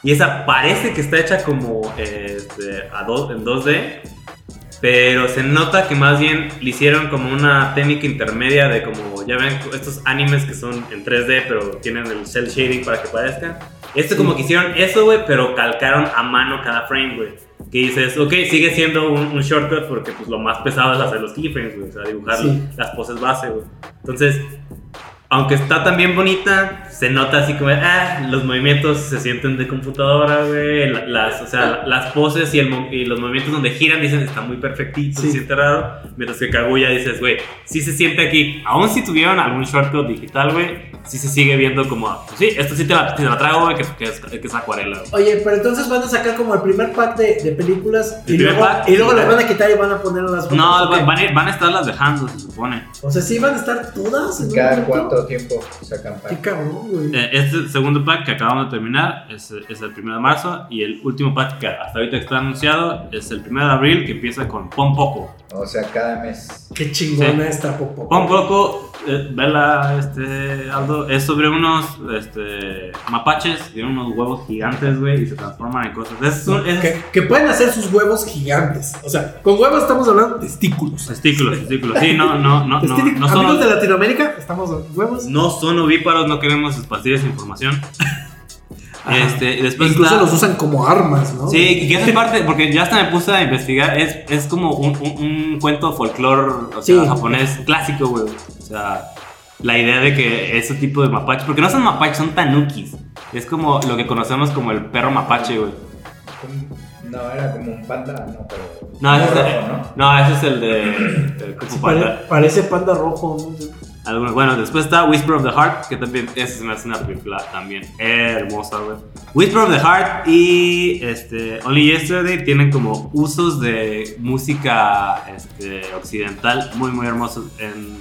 Y esa parece que está hecha como este, a dos, en 2D, pero se nota que más bien le hicieron como una técnica intermedia de como, ya ven, estos animes que son en 3D, pero tienen el cel shading para que parezcan. Esto como que hicieron eso, güey, pero calcaron a mano cada frame, güey. Que dices, ok, sigue siendo un, un shortcut porque pues lo más pesado es hacer los keyframes, güey, o sea, dibujar Sí. las poses base, güey. Entonces, aunque está también bonita, se nota así como, ah, los movimientos se sienten de computadora, güey. la- Las, o sea, las poses y, el y los movimientos donde giran dicen está muy perfectito, Sí. se siente raro. Mientras que Kaguya dices, güey, sí se siente aquí. Aún si tuvieron algún shortcut digital, güey, sí se sigue viendo como, pues sí, esto sí te la, te la trago, güey, que, que es, que es acuarela, güey. Oye, pero entonces van a sacar como el primer pack de, de películas y luego, pack, y luego sí. las van a quitar y van a poner las No, van, van a, van a estarlas dejando, se supone. O sea, sí van a estar todas en un. Cuánto tiempo sacan Qué pack? cabrón, güey. Eh, Este segundo pack que acabamos de terminar es, es el 1 de marzo y el último pack que hasta ahorita está anunciado es el 1 de abril que empieza con Pon Poco. O sea, cada mes. Qué chingona Sí. esta Popo. Pon Poco, eh, vela este, Aldo, es sobre unos este, mapaches, tienen unos huevos gigantes, güey, y se transforman en cosas. Es un, es Que, que pueden hacer sus huevos gigantes. O sea, con huevos estamos hablando de testículos. testículos, testículos. Sí, no, no, no, no, Testículos. no Amigos de son, Latinoamérica, estamos huevos. No son ovíparos, no queremos esparcir esa información. [LAUGHS] Este, y después Incluso está- los usan como armas, ¿no? Sí, y que esa parte, porque ya hasta me puse a investigar, es, es como un, un, un cuento folclore o sea, Sí. japonés clásico, güey. O sea, la idea de que ese tipo de mapaches, porque no son mapaches, son tanukis. Es como lo que conocemos como el perro mapache, güey. No, era como un panda, no, pero. No, ese es, rojo, ¿no? no, ese es el de, el Kung Fu Sí, pare- Panda. parece panda rojo. ¿no? Algunos, bueno, después está Whisper of the Heart, que también esa se me hace una película también hermosa, güey. Whisper of the Heart y este, Only Yesterday tienen como usos de música este, occidental muy, muy hermosos. En,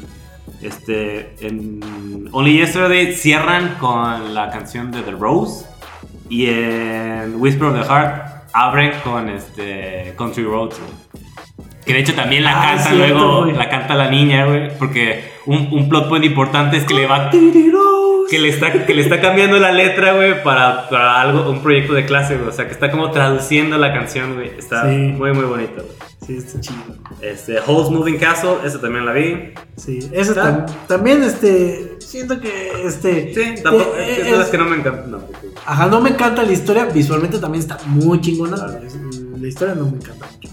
este, en Only Yesterday cierran con la canción de The Rose y en Whisper of the Heart abren con este, Country Roads, güey. Que de hecho también la Ah, canta cierto, luego, la canta la niña, güey. Porque un, un plot point importante es que le va que le está, que le está cambiando la letra, güey, para, para algo, un proyecto de clase, güey. O sea, que está como traduciendo la canción, güey. Está Sí. muy, muy bonito, güey. Sí, está chido. Este, Holes Moving Castle, esa también la vi. Sí, eso ¿Está? tam- también, este, siento que, este... Sí, tampoco, eh, es que es- las que no me encantan tampoco. Ajá, no me encanta la historia, visualmente también está muy chingona. La historia no me encanta mucho.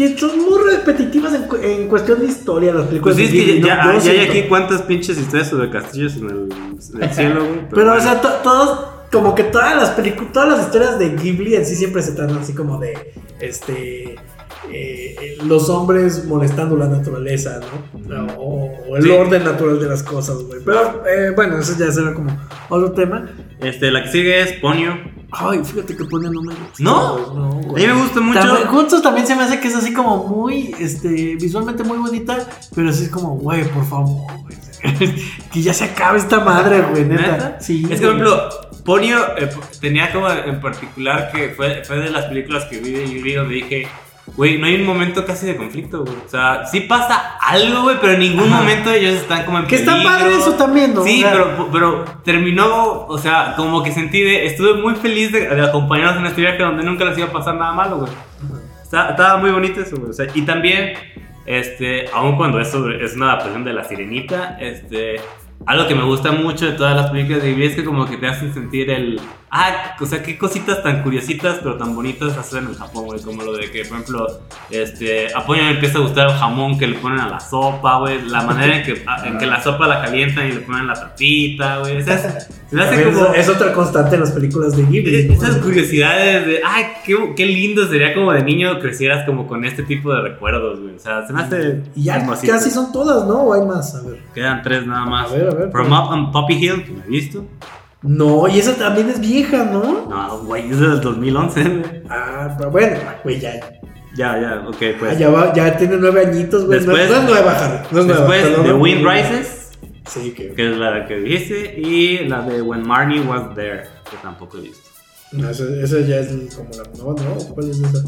Que son muy repetitivas en, en cuestión de historia las películas. Pues sí, es de que ya, ¿no? Yo ya hay aquí cuántas pinches historias sobre castillos en el, en el cielo, güey. Pero, o sea, to- todos, como que todas las películas, todas las historias de Ghibli en sí siempre se tratan así como de, este, eh, los hombres molestando la naturaleza, ¿no? O, o el Sí. orden natural de las cosas, güey. Pero, eh, bueno, eso ya será como otro tema. Este, la que sigue es Ponyo. Ay, fíjate que pone no me gusta. ¿No? güey, no A mí me gusta mucho. También- Juntos también se me hace que es así como muy, este, visualmente muy bonita, pero así es como, güey, por favor, güey. [LAUGHS] que ya se acabe esta madre, güey, neta. ¿Neta? Sí. Es que, por ejemplo, Ponyo eh, tenía como en particular que fue, fue de las películas que vi de donde dije, güey, no hay un momento casi de conflicto, güey. O sea, sí pasa algo, güey, pero en ningún Ajá. momento ellos están como en Que está padre eso también, ¿no? Sí, pero, pero terminó, o sea, como que sentí de, estuve muy feliz de, de acompañarlos en este viaje donde nunca les iba a pasar nada malo, güey. Está- estaba muy bonito eso, güey. O sea, y también, este, aun cuando esto es una adaptación de La Sirenita, este, algo que me gusta mucho de todas las películas de Ghibli es que como que te hacen sentir el, ah, o sea, qué cositas tan curiositas pero tan bonitas hacen en Japón, güey, como lo de que, por ejemplo, este, a Ponyo le empieza a gustar el jamón que le ponen a la sopa, güey, la manera en que, [LAUGHS] en que la sopa la calientan y le ponen la tapita, güey, o sea, se hace como... es, otra constante en las películas de Ghibli. Esas curiosidades de, ay, qué, qué lindo sería como de niño crecieras como con este tipo de recuerdos, güey. O sea, se me hace. Y ya casi son todas, ¿no? ¿O hay más? A ver. Quedan tres nada más. A ver, a ver. From Up on Poppy Hill, que me he visto. No, y esa también es vieja, ¿no? No, güey, es del 2011, güey. Ah, pero bueno, güey, ya. Ya, ya, ok, ah, pues. ya, va- ya tiene nueve añitos, güey. Después- no es nueva, Harry. No es nueva. Después, perdón, The Wind Rises, Sí, que. que es la que dijiste, y la de When Marnie Was There, que tampoco he visto. No, esa, esa ya es como la. No, no. ¿Cuál es esa?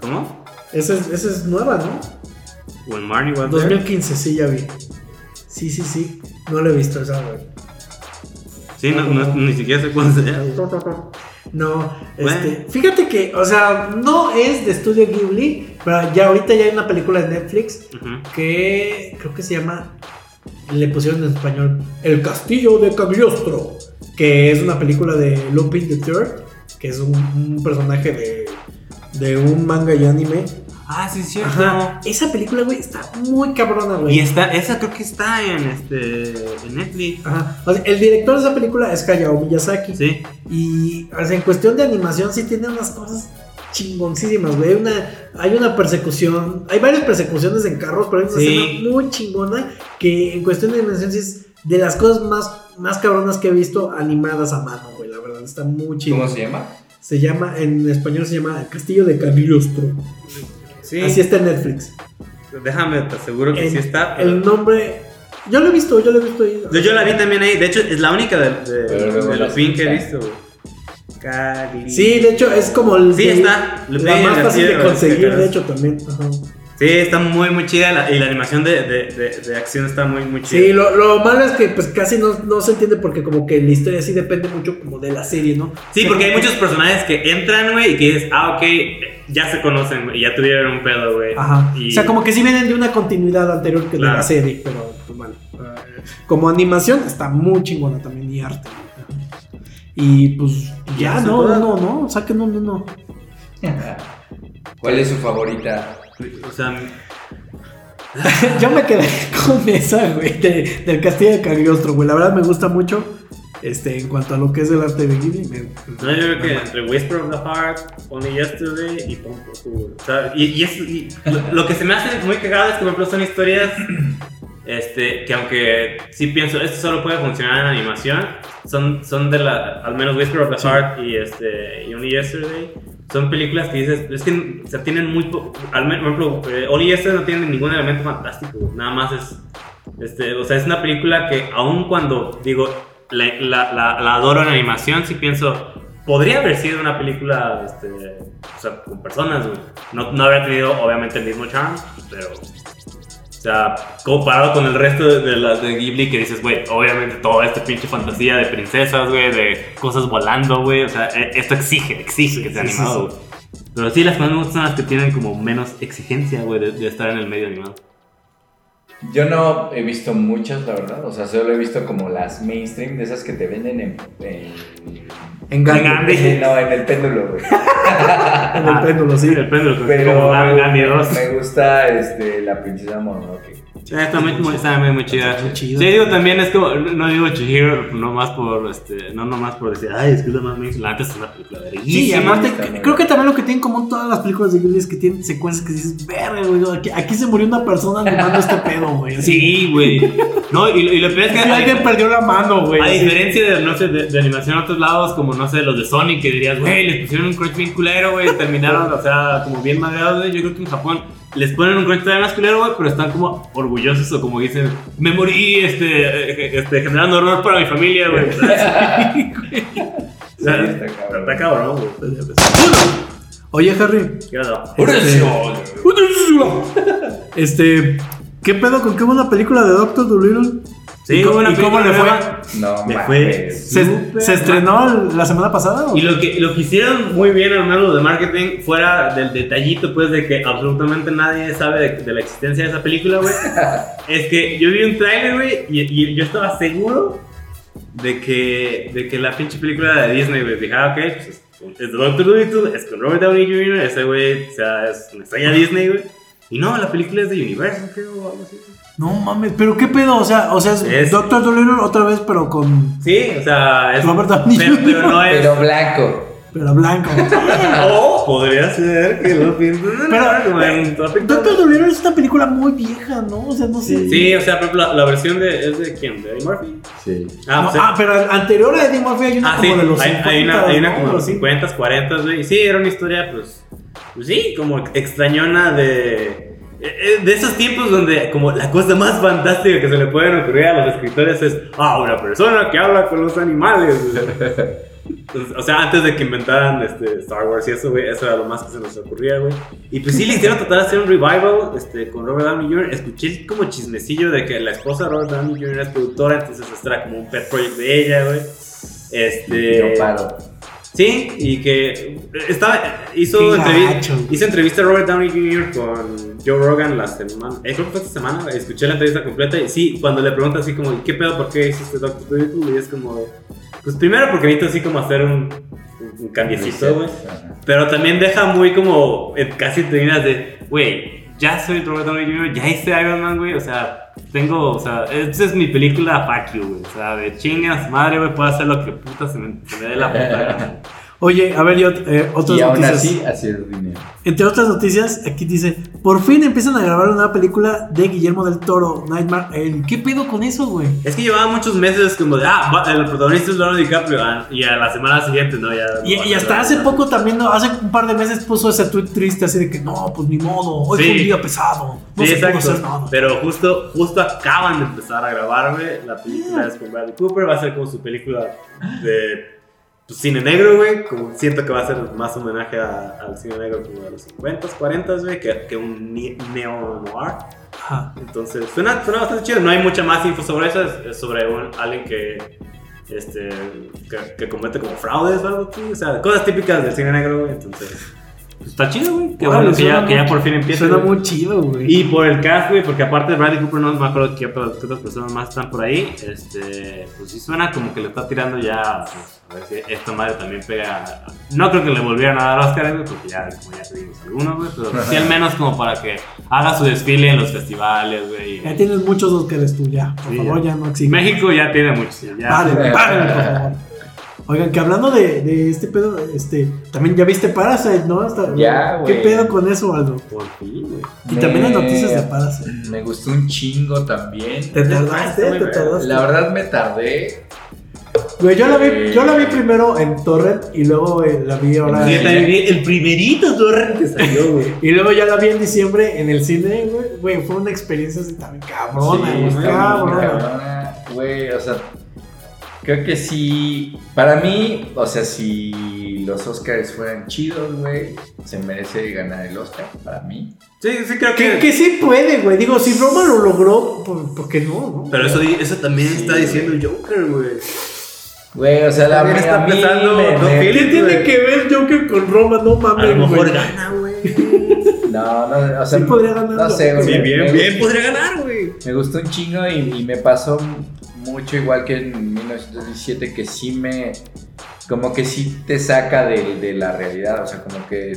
¿Cómo? Esa es, esa es nueva, ¿no? When Marnie Was There. 2015, sí, ya vi. Sí, sí, sí. No la he visto esa, güey. Sí, no, no- ni siquiera sé cuándo se llama. [LAUGHS] No, Bueno. este, fíjate que, o sea, no es de estudio Ghibli, pero ya ahorita ya hay una película de Netflix que creo que se llama, le pusieron en español, El Castillo de Cagliostro, que es una película de Lupin the Third, que es un, un personaje de, de un manga y anime. Ah, sí, es cierto. Ajá. Esa película, güey, está muy cabrona, güey. Y está, esa creo que está en este en Netflix. Ajá. O sea, el director de esa película es Hayao Miyazaki. Sí. Y o sea, en cuestión de animación sí tiene unas cosas chingoncísimas, güey. Hay una, hay una persecución, hay varias persecuciones en carros, pero hay una Sí. escena muy chingona que en cuestión de animación sí es de las cosas más, más cabronas que he visto animadas a mano, güey. La verdad, está muy chido. ¿Cómo se llama? Se llama, en español se llama Castillo de Cagliostro. Sí. Así está en Netflix. Déjame, te aseguro que El- sí está. pero- El nombre, yo lo he visto, yo lo he visto ahí. Yo, yo la vi también ahí. De hecho, es la única de, de, Pero luego de la Lupin que he visto. Cali- Sí, de hecho es como el Sí, de- está. La más fácil de conseguir, de hecho también. Ajá. Sí, está muy, muy chida. la- y la animación de, de, de, de acción está muy, muy chida. Sí, lo, lo malo es que pues casi no, no se entiende porque como que la historia sí depende mucho como de la serie, ¿no? Sí, porque hay muchos personajes que entran, güey, y que dices, ah, ok, ya se conocen, güey, y ya tuvieron un pedo, güey. Ajá. Y- O sea, como que sí vienen de una continuidad anterior que de la serie, pero pues bueno. eh, como animación está muy chingona también y arte. Y pues ya, Ya, no, son no, todas. no, no, saquen uno, no. ¿Cuál es su favorita? O sea, [LAUGHS] Yo me quedé con esa, güey, de- del Castillo de Cagliostro, güey. La verdad me gusta mucho. Este, en cuanto a lo que es el arte de Ghibli, me- No, yo creo que entre Whisper of the Heart, Only Yesterday y Pom Pom Pum. O sea, y, y es- y lo, lo que se me hace muy cagado es que, por ejemplo, son historias este, que aunque sí pienso, esto solo puede funcionar en animación, son, son de la, al menos Whisper of the Heart y, este, y Only Yesterday, son películas que dices, es que o tienen muy poco, al menos, por ejemplo, eh, Only Yesterday no tiene ningún elemento fantástico, nada más es, este, o sea, es una película que aun cuando, digo, la, la, la, la adoro en animación, sí pienso, podría haber sido una película, este, o sea, con personas. No, no habría tenido, obviamente, el mismo charm, pero, sea, comparado con el resto de, de las de Ghibli que dices, güey, obviamente toda esta pinche fantasía de princesas, güey, de cosas volando, güey, o sea, eh, esto exige, exige que sea animado, güey. Pero sí, las que más me gustan son las que tienen como menos exigencia, güey, de, de estar en el medio animado. Yo no he visto muchas, la verdad. O sea, solo he visto como las mainstream, de esas que te venden en. en... En Gandhi. Gandhi. Sí, [LAUGHS] no, en el péndulo, güey. [LAUGHS] En el péndulo, sí. El péndulo, como Pero Gandhi Gandhi 2. me gusta este, la princesa Mononoke. Sí, está muy, muy, está muy, muy chida. Muy chida. Sí, digo, también es como, no digo Chihiro nomás por, este, no nomás por decir, ay, es que es la más mainstream. Antes es una película Sí, y verguísima. aparte, está muy creo que también lo que tienen en común todas las películas de Ghibli es que tienen secuencias que dices, verga, güey, aquí, aquí se murió una persona animando este pedo, güey. [LAUGHS] Sí, güey. No, y, lo- y lo peor es que alguien perdió la mano, güey. a diferencia de, no sé, de, de animación en otros lados, como, no sé, los de Sonic, que dirías, güey, les pusieron un crunch bien culero, güey, terminaron, o sea, como bien madreados, güey. Yo creo que en Japón les ponen un crunch más culero, güey, pero están como orgullosos o como dicen, me morí, este, eh, este generando horror para mi familia, güey. [LAUGHS] [LAUGHS] Sí, está cabrón. Güey. Oye, Harry. ¿Qué onda? Este, ¿qué pedo con qué buena película de Doctor Dolittle? Sí, ¿Y cómo- una y cómo película le fue? No, Me mames. fue. ¿Se, estrenó la semana pasada? o? Y lo que, lo que hicieron muy bien, al menos de marketing, fuera del detallito, pues, de que absolutamente nadie sabe de, de la existencia de esa película, güey, [LAUGHS] es que yo vi un trailer, güey, y, y yo estaba seguro de que, de que la pinche película de Disney, güey, dije, ah, ok, pues es, es de Doctor Dolittle, es con Robert Downey Jr., ese güey, o sea, es una estrella Disney, güey. Y no, la película es de Universal, creo, o algo así. No mames, pero qué pedo, o sea, o sea, es, Es- Doctor Dolittle otra vez, pero con Sí, o sea, es. Robert Downey pero, Jr. pero no es. Pero blanco. pero blanco. [LAUGHS] O podría ser que lo piensen. Pero, Tropic Doctor Dolittle es una película muy vieja, ¿no? O sea, no sé. Sí, o sea, la, la versión de. ¿Es de quién? ¿De Eddie Murphy? Sí. Ah, No, ah, pero anterior a Eddie Murphy hay una ah, sí. como de los hay, 50, hay una, hay una como de los Así. 50, 40, güey. Sí, era una historia, pues. Pues sí, como extrañona de. Eh, eh, De esos tiempos donde como la cosa más fantástica que se le pueden ocurrir a los escritores es ah, una persona que habla con los animales. güey". Entonces, o sea, antes de que inventaran este, Star Wars y eso, güey, eso era lo más que se nos ocurría, güey. Y pues sí le hicieron tratar de hacer un revival este, con Robert Downey Jr. Escuché como chismecillo de que la esposa de Robert Downey Jr. es productora, entonces esto era como un pet project de ella, güey. Este. Yo paro. Sí, y que estaba, hizo, Qué entrevi- gacho. hizo entrevista a Robert Downey Jr. con Joe Rogan la semana, eh, creo que fue esta semana, escuché la entrevista completa y sí, cuando le pregunta así como, ¿qué pedo? ¿Por qué hiciste Doctor Dolittle? Y es como, pues primero porque necesito así como hacer un, un cambiecito, güey. Pero también deja muy como, eh, casi terminas de, güey, ya soy Robert Downey Jr., ya hice Iron Man, güey, o sea, tengo, o sea, esta es mi película Fuck You, güey, o sea, de chingas, madre, güey, puedo hacer lo que puta se me, se me dé la puta. Oye, a ver, yo, eh, otras Y aún noticias. así, hacer dinero. Entre otras noticias, aquí dice, por fin empiezan a grabar una nueva película de Guillermo del Toro, Nightmare. ¿Qué pedo con eso, güey? Es que llevaba muchos meses como de, ah, el protagonista es Leonardo DiCaprio, ah, y a la semana siguiente, ¿no? Ya, Y, y hasta hace poco también, ¿no? hace un par de meses puso ese tweet triste así de que no, pues ni modo, hoy Sí. fue un día pesado, no Sí, se pudo exacto. hacer nada. Pero justo, justo acaban de empezar a grabar, güey. La película es con Bradley Cooper. Va a ser como su película de pues, cine negro, güey. Como siento que va a ser más homenaje a- al cine negro como de los 50s, 40s, güey, que, que un neo-noir. Ajá. Entonces, suena, suena bastante chido. No hay mucha más info sobre eso. Es, es sobre un, alguien que, este, que, que comete como fraudes o algo así. O sea, cosas típicas del cine negro, güey. Entonces, está chido, güey. Qué bueno que ya, que ya por fin empieza. Suena güey. muy chido, güey. Y por el cast, güey, porque aparte de Bradley Cooper, no me acuerdo qué otras, personas más están por ahí. Este, pues sí suena como que le está tirando ya. Pues, a ver si esta madre también pega. No creo que le volvieran a dar Oscar, güey, porque ya, como ya te dimos algunos, güey, pero sí al menos como para que haga su desfile en los festivales, güey. Ya tienes muchos Oscars tú, ya. Por Sí, favor, ya. ya, no exiges. México ya tiene muchos. Ya. Paren, paren, por favor. Oigan, que hablando de, de este pedo, este, también ya viste Parasite, ¿no? Hasta- Ya, ¿Qué güey. pedo con eso, Aldo? Por fin, güey. Y también las noticias de Parasite. Me gustó un chingo también. Te tardaste, te tardaste. La verdad me tardé. Güey, yo la vi, yo la vi primero en Torrent y luego eh, la vi ahora. Sí, también vi el primerito torrent que salió, güey. [LAUGHS] Y luego ya la vi en diciembre en el cine, güey. Güey, fue una experiencia así también cabrona, Sí, güey. cabrona. cabrona, Güey, o sea, creo que sí. Para mí, o sea, si los Oscars fueran chidos, güey, se merece ganar el Oscar. Para mí. Sí, sí, creo Que, que sí puede, güey. Digo, si Roma lo logró, ¿por, por qué no? no? Pero eso, eso también Sí, está diciendo el Joker, güey. Güey, o sea, la También está a empezando me- Phillips. ¿Qué tiene que ver Joker con Roma? No A mames, lo mejor güey. gana, güey. No, no, o sea, Sí podría ganar No sé, güey. Sí, bien, me bien, podría ganar, güey. Me gustó un chingo y, y me pasó mucho igual que en 1917 que sí me como que sí te saca de, de la realidad, o sea, como que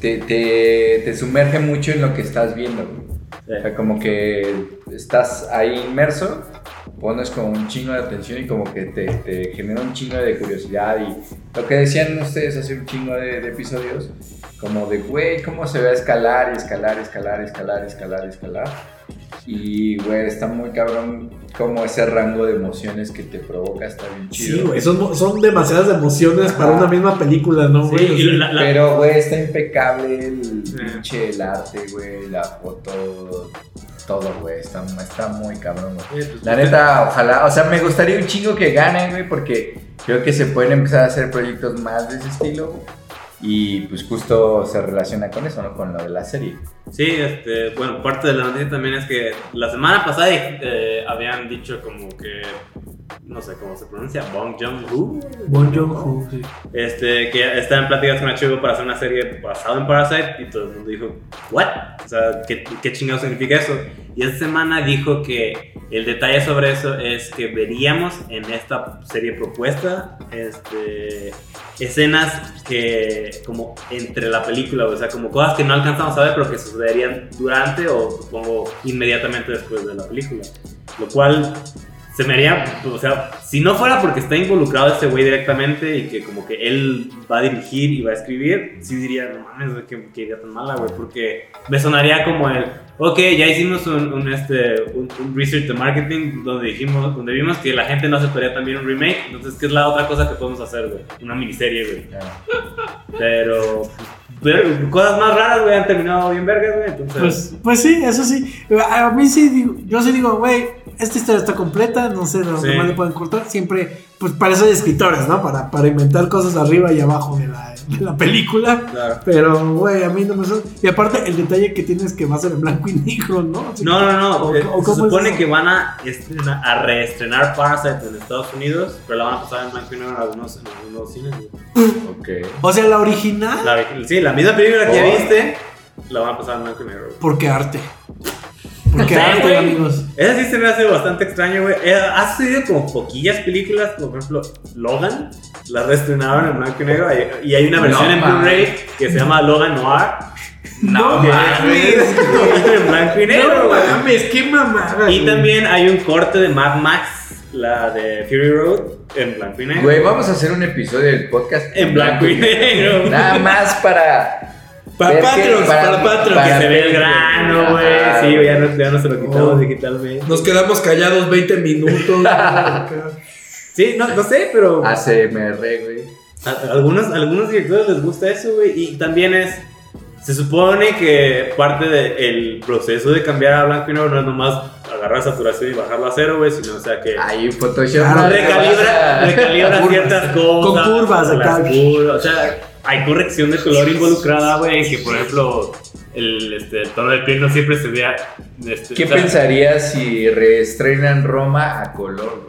te, te, te sumerge mucho en lo que estás viendo. güey. O sea, como que estás ahí inmerso, pones como un chingo de atención y como que te, te genera un chingo de curiosidad y lo que decían ustedes hace un chingo de, de episodios, como de, güey, cómo se va a escalar y escalar, escalar, escalar, escalar, escalar. Y, güey, está muy cabrón como ese rango de emociones que te provoca, está bien chido. Sí, güey, son, son demasiadas emociones para una misma película, ¿no, güey? La- Pero, güey, está impecable el pinche, el arte, güey, la foto, todo, güey, está, está muy cabrón, güey. Eh, pues, La neta, ojalá, o sea, me gustaría un chingo que ganen, güey, porque creo que se pueden empezar a hacer proyectos más de ese estilo. Y pues justo se relaciona con eso, ¿no? Con lo de la serie. Sí, este, bueno, parte de la noticia también es que la semana pasada eh, habían dicho como que, no sé cómo se pronuncia, Bong Joon-ho, Bon Joon-ho, sí. este, que está en pláticas con HBO para hacer una serie basada en Parasite y todo el mundo dijo, ¿what? O sea, ¿qué, qué chingado significa eso? Y esta semana dijo que el detalle sobre eso es que veríamos en esta serie propuesta este, escenas que como entre la película, o sea, como cosas que no alcanzamos a ver pero que sucederían durante o supongo inmediatamente después de la película. Lo cual se me haría, o sea, si no fuera porque está involucrado este güey directamente y que como que él va a dirigir y va a escribir, sí diría, no mames, qué, qué idea tan mala, güey, porque me sonaría como el, ok, ya hicimos un, un, este, un, un research de marketing donde dijimos, donde vimos que la gente no aceptaría también un remake, entonces, ¿qué es la otra cosa que podemos hacer, güey? Una miniserie, güey. Pero, pero cosas más raras, güey, han terminado bien vergas, güey, entonces... Pues, pues sí, eso sí. A mí sí, digo, yo sí digo, güey, esta historia está completa, no sé de dónde Sí. más le pueden cortar. Siempre, pues para eso hay escritores, ¿no? Para, para inventar cosas arriba y abajo de la, [LAUGHS] de la película. claro. Pero, güey, a mí no me suena. Y aparte, el detalle que tienes que va a ser en blanco y negro, ¿no? Así No, no, no. ¿O- eh, o se cómo es supone que van a, estrenar- a reestrenar Parasite en Estados Unidos, pero la van a pasar en blanco y negro en algunos, en algunos cines. güey. Ok. O sea, la original, La- sí, la misma película que ya Oh. viste, la van a pasar en blanco y negro. porque arte. Porque No güey. amigos. Esa sí se me hace bastante extraño, güey. Eh, Ha sucedido como poquillas películas, como por ejemplo Logan, la reestrenaron en blanco y negro, y hay una versión No en. Blu-ray que se llama Logan Noir. No que mames. es en blanco y negro, No mames, qué mamada. Y también hay un corte de Mad Max, la de Fury Road, en blanco y negro. Güey, vamos a hacer un episodio del podcast En blanco y negro. Nada más para. Para Patreons, para Patreons, Que se ve el grano, güey. Sí, ya no, ya no se lo quitamos Oh. digitalmente. Nos quedamos callados 20 minutos. [LAUGHS] Sí, no, no sé, pero a, ACMR, güey. a- algunos, algunos directores les gusta eso, güey. Y también es. Se supone que parte del proceso de cambiar a blanco y negro no es nomás agarrar saturación y bajarlo a cero, güey, sino, o sea, que. Ahí Photoshop. Claro, recalibra, recalibra ciertas cosas. Con curvas las acá. curvas, O sea, hay corrección de color involucrada, güey. Que por ejemplo, el, este, el tono de piel no siempre se vea. Este, ¿Qué o sea, pensarías si reestrenan Roma a color,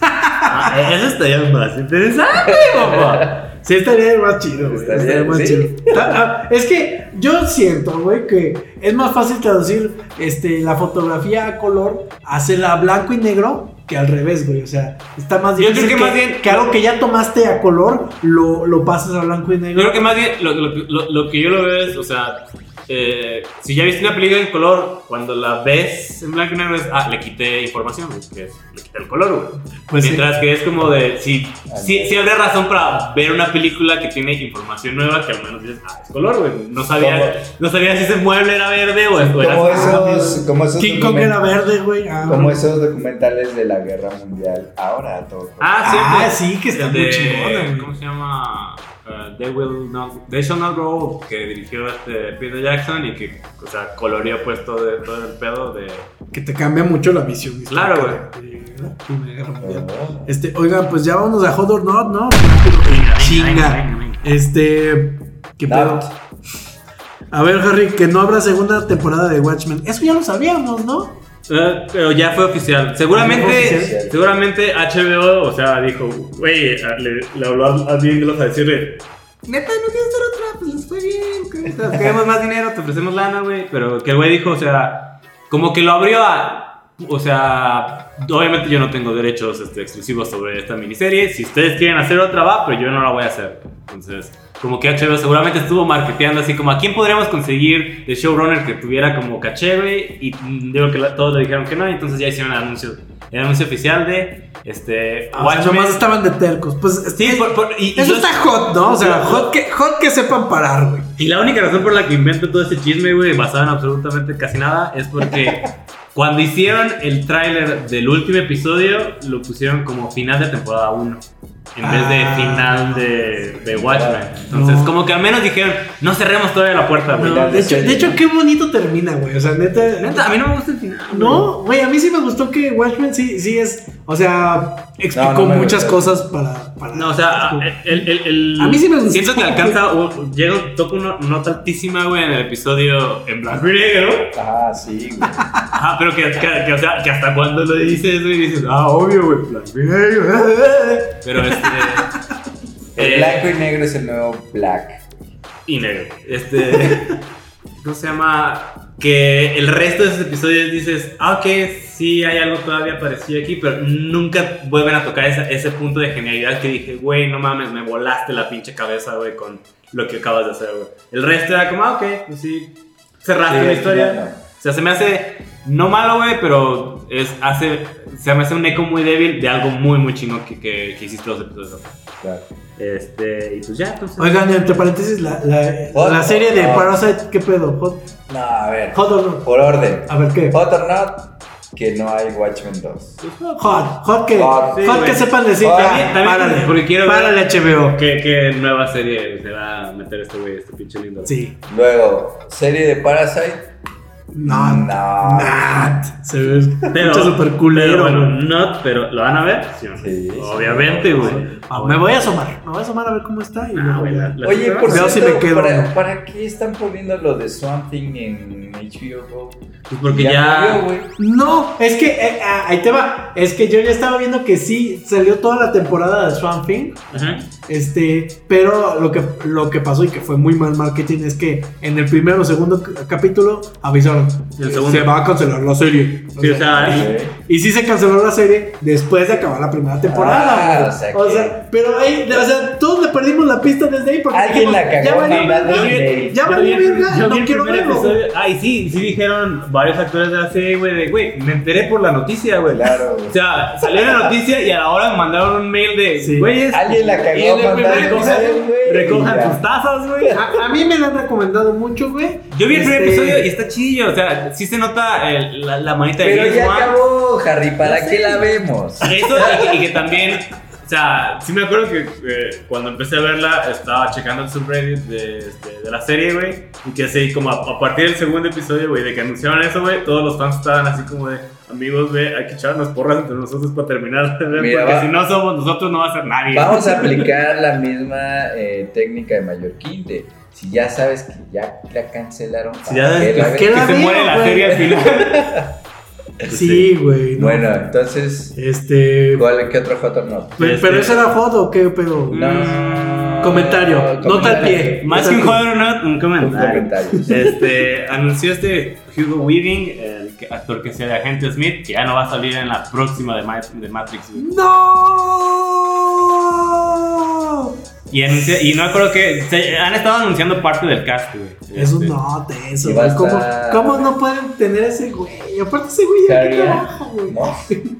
ah, eso estaría más interesante, papá. Sí, estaría más chido, güey. Estaría- Estaría más ¿sí? chido. Ta- ah, Es que yo siento, güey, que es más fácil traducir este, la fotografía a color, hacerla a blanco y negro, que al revés, güey. O sea, está más Yo creo difícil que que, más bien- que algo que ya tomaste a color lo, lo pases a blanco y Yo negro. creo que más bien lo, lo- lo- lo que yo lo veo es, o sea, eh, si ya viste una película en color, cuando la ves en blanco y negro es, ah, le quité información, que es, le quité el color, güey. Pues sí. Mientras que es como de, sí, sí, sí habría razón para ver una película que tiene información nueva que al menos dices, ah, es color, güey. No sabía, ¿Cómo? no sabía si ese mueble era verde o, o era Como esos, como esos, King Kong era verde, güey. Ah, como esos documentales de la guerra mundial. Ahora todo. Ah, Ah, sí, sí, que está el muy de- chingona, güey. ¿Cómo se llama? Uh, They Will Not, They Shall Not Grow Old, que dirigió este Peter Jackson y que, o sea, coloreó pues todo, de- todo el pedo de... Que te cambia mucho la visión. Claro. Oh. Este, oigan, pues ya vámonos a Hot or Not, ¿no? venga, Chinga. venga, venga. Este. ¿Qué pedo? A ver, Harry, que no habrá segunda temporada de Watchmen. Eso ya lo sabíamos, ¿no? Eh, pero ya fue oficial. Seguramente, Ya fue oficial. seguramente HBO, o sea, dijo, güey, le, le habló a alguien de los a decirle, neta, no quieres hacer otra, pues les fue bien, que- [LAUGHS] queremos más dinero, te ofrecemos lana, güey. Pero que el güey dijo, o sea, como que lo abrió a, o sea, obviamente yo no tengo derechos este, exclusivos sobre esta miniserie. Si ustedes quieren hacer otra, va, pero yo no la voy a hacer. Entonces, como que HBO seguramente estuvo marketeando así como a quién podríamos conseguir de showrunner que tuviera como caché, güey. Y mm, digo que la- todos le dijeron que no, y entonces ya hicieron el anuncio, el anuncio oficial de este Ah, o sea, Watchmen. nomás estaban de tercos. Pues Sí, por- por- y, eso está hot, ¿no? O sea, hot que, hot que sepan parar, güey. y la única razón por la que invento todo ese chisme, güey, basado en absolutamente casi nada, es porque cuando hicieron el tráiler del último episodio, lo pusieron como final de temporada 1. En vez de Ah. final de, de Watchmen. Entonces, No. como que al menos dijeron, no cerremos todavía la puerta, güey. No, Final de, hecho, de hecho, qué bonito termina, güey. O sea, neta. Neta, a mí no me gusta el final. No, güey, a mí sí me gustó que Watchmen sí, sí es. O sea, explicó No, no me muchas gustó. cosas para. para No, o sea, el, el- el- A mí sí me gustó. Siento que alcanza, o- llega, toca una nota altísima, güey, en el episodio en blanco y negro. Ah, sí, güey. Ajá, pero que, que, que, o sea, que hasta cuando lo dices, güey, dices, ah, obvio, güey, blanco y negro. Pero este. [LAUGHS] El eh, blanco y negro es el nuevo black. y negro. Este. [LAUGHS] ¿Cómo se llama? Que el resto de esos episodios dices, ah, ok, sí hay algo todavía parecido aquí, pero nunca vuelven a tocar esa- ese punto de genialidad que dije, güey, no mames, me volaste la pinche cabeza, güey, con lo que acabas de hacer, güey. El resto era como, ah, ok, pues sí, cerraste Sí, la historia. no. O sea, se me hace no malo, güey, pero es, hace, se me hace un eco muy débil de algo muy, muy chingón que, que, que hiciste los episodios. Claro. Este, y pues ya, entonces. Oigan, entre paréntesis, la, la, Hot la serie de. Parasite, ¿qué pedo? Hot, No, a ver. hot or not? Por orden. A ver, ¿qué? Hot or not, que no hay Watchmen 2. Hot, hot que, Hot, sí, hot que sepan decir, Hot. También- también párale, porque quiero ver- párale HBO. ¿Qué, qué nueva serie se va a meter este güey, este pinche lindo? Sí, Luego, serie de Parasite. Not, No. not. Se ve Pero, escucha súper pero culero, bueno, güey. no, pero ¿lo van a ver? Sí? Sí, sí. Obviamente, güey. Ah, me voy a asomar, me voy a asomar a ver cómo está y Ah, Oye, por Veo si cierto, me quedo, ¿para, qué están poniendo lo de Swamp Thing en HBO Go? Pues porque ya. murió. No, es que eh, ah, ahí te va. Es que yo ya estaba viendo que sí salió toda la temporada de Swamp Thing. Ajá. Este, pero lo que, lo que pasó y que fue muy mal marketing es que en el primero o segundo capítulo avisaron El que segundo. se va a cancelar la serie. Sí, o sea, y, y sí se canceló la serie después de acabar la primera temporada. Ah, güey. o sea O sea, pero ahí, o sea, todos le perdimos la pista desde ahí porque Alguien dijimos, la cagó ya valió mandando verga, email. ya verga, no quiero verlo. Ay, sí, sí dijeron varios actores de la serie, güey, de, güey, me enteré por la noticia, güey. Claro, güey. O sea, salió la noticia y a la hora me mandaron un mail de, Sí. güeyes, Alguien la cagó en el primer mandando episodio, email, güey, recojan sus tazas, güey. A, a mí me lo han recomendado mucho, güey. Yo vi el primer Este, episodio y está chidillo, o sea, sí se nota el- la, la manita de Pero James ya Wan. acabó, Harry, ¿para qué sé. la vemos? Eso y que, y que también, sea, sí me acuerdo que eh, cuando empecé a verla estaba checando el subreddit de, este, de la serie, güey, y que así como a, a partir del segundo episodio, güey, de que anunciaron eso, güey, todos los fans estaban así como de, amigos, güey, hay que echarnos porras entre nosotros para terminar, Mira, porque va- si no somos nosotros no va a ser nadie. Vamos a [LAUGHS] aplicar la misma eh, técnica de Mallorquín de si ya sabes que ya la cancelaron, Si ya ¿para ves qué la que? ¿Qué que la se muere la serie al final. [LAUGHS] Sí, güey. no. Bueno, entonces, Este. ¿cuál, ¿qué otro hot or not? Pero, Este- pero esa era foto, ¿qué pedo? Mm, Comentario, nota al pie. Más que un juego, no, un Un comentario. comentario. Este, anunció este Hugo Weaving, el actor que hacía de Agente Smith, que ya no va a salir en la próxima de, Ma- de Matrix. ¡No! Y, no creo que. se- han estado anunciando parte del cast, güey. Es un note eso, Y güey. ¿Cómo, estar- ¿Cómo no pueden tener ese güey? Aparte ese güey ya que Charia. trabaja, güey.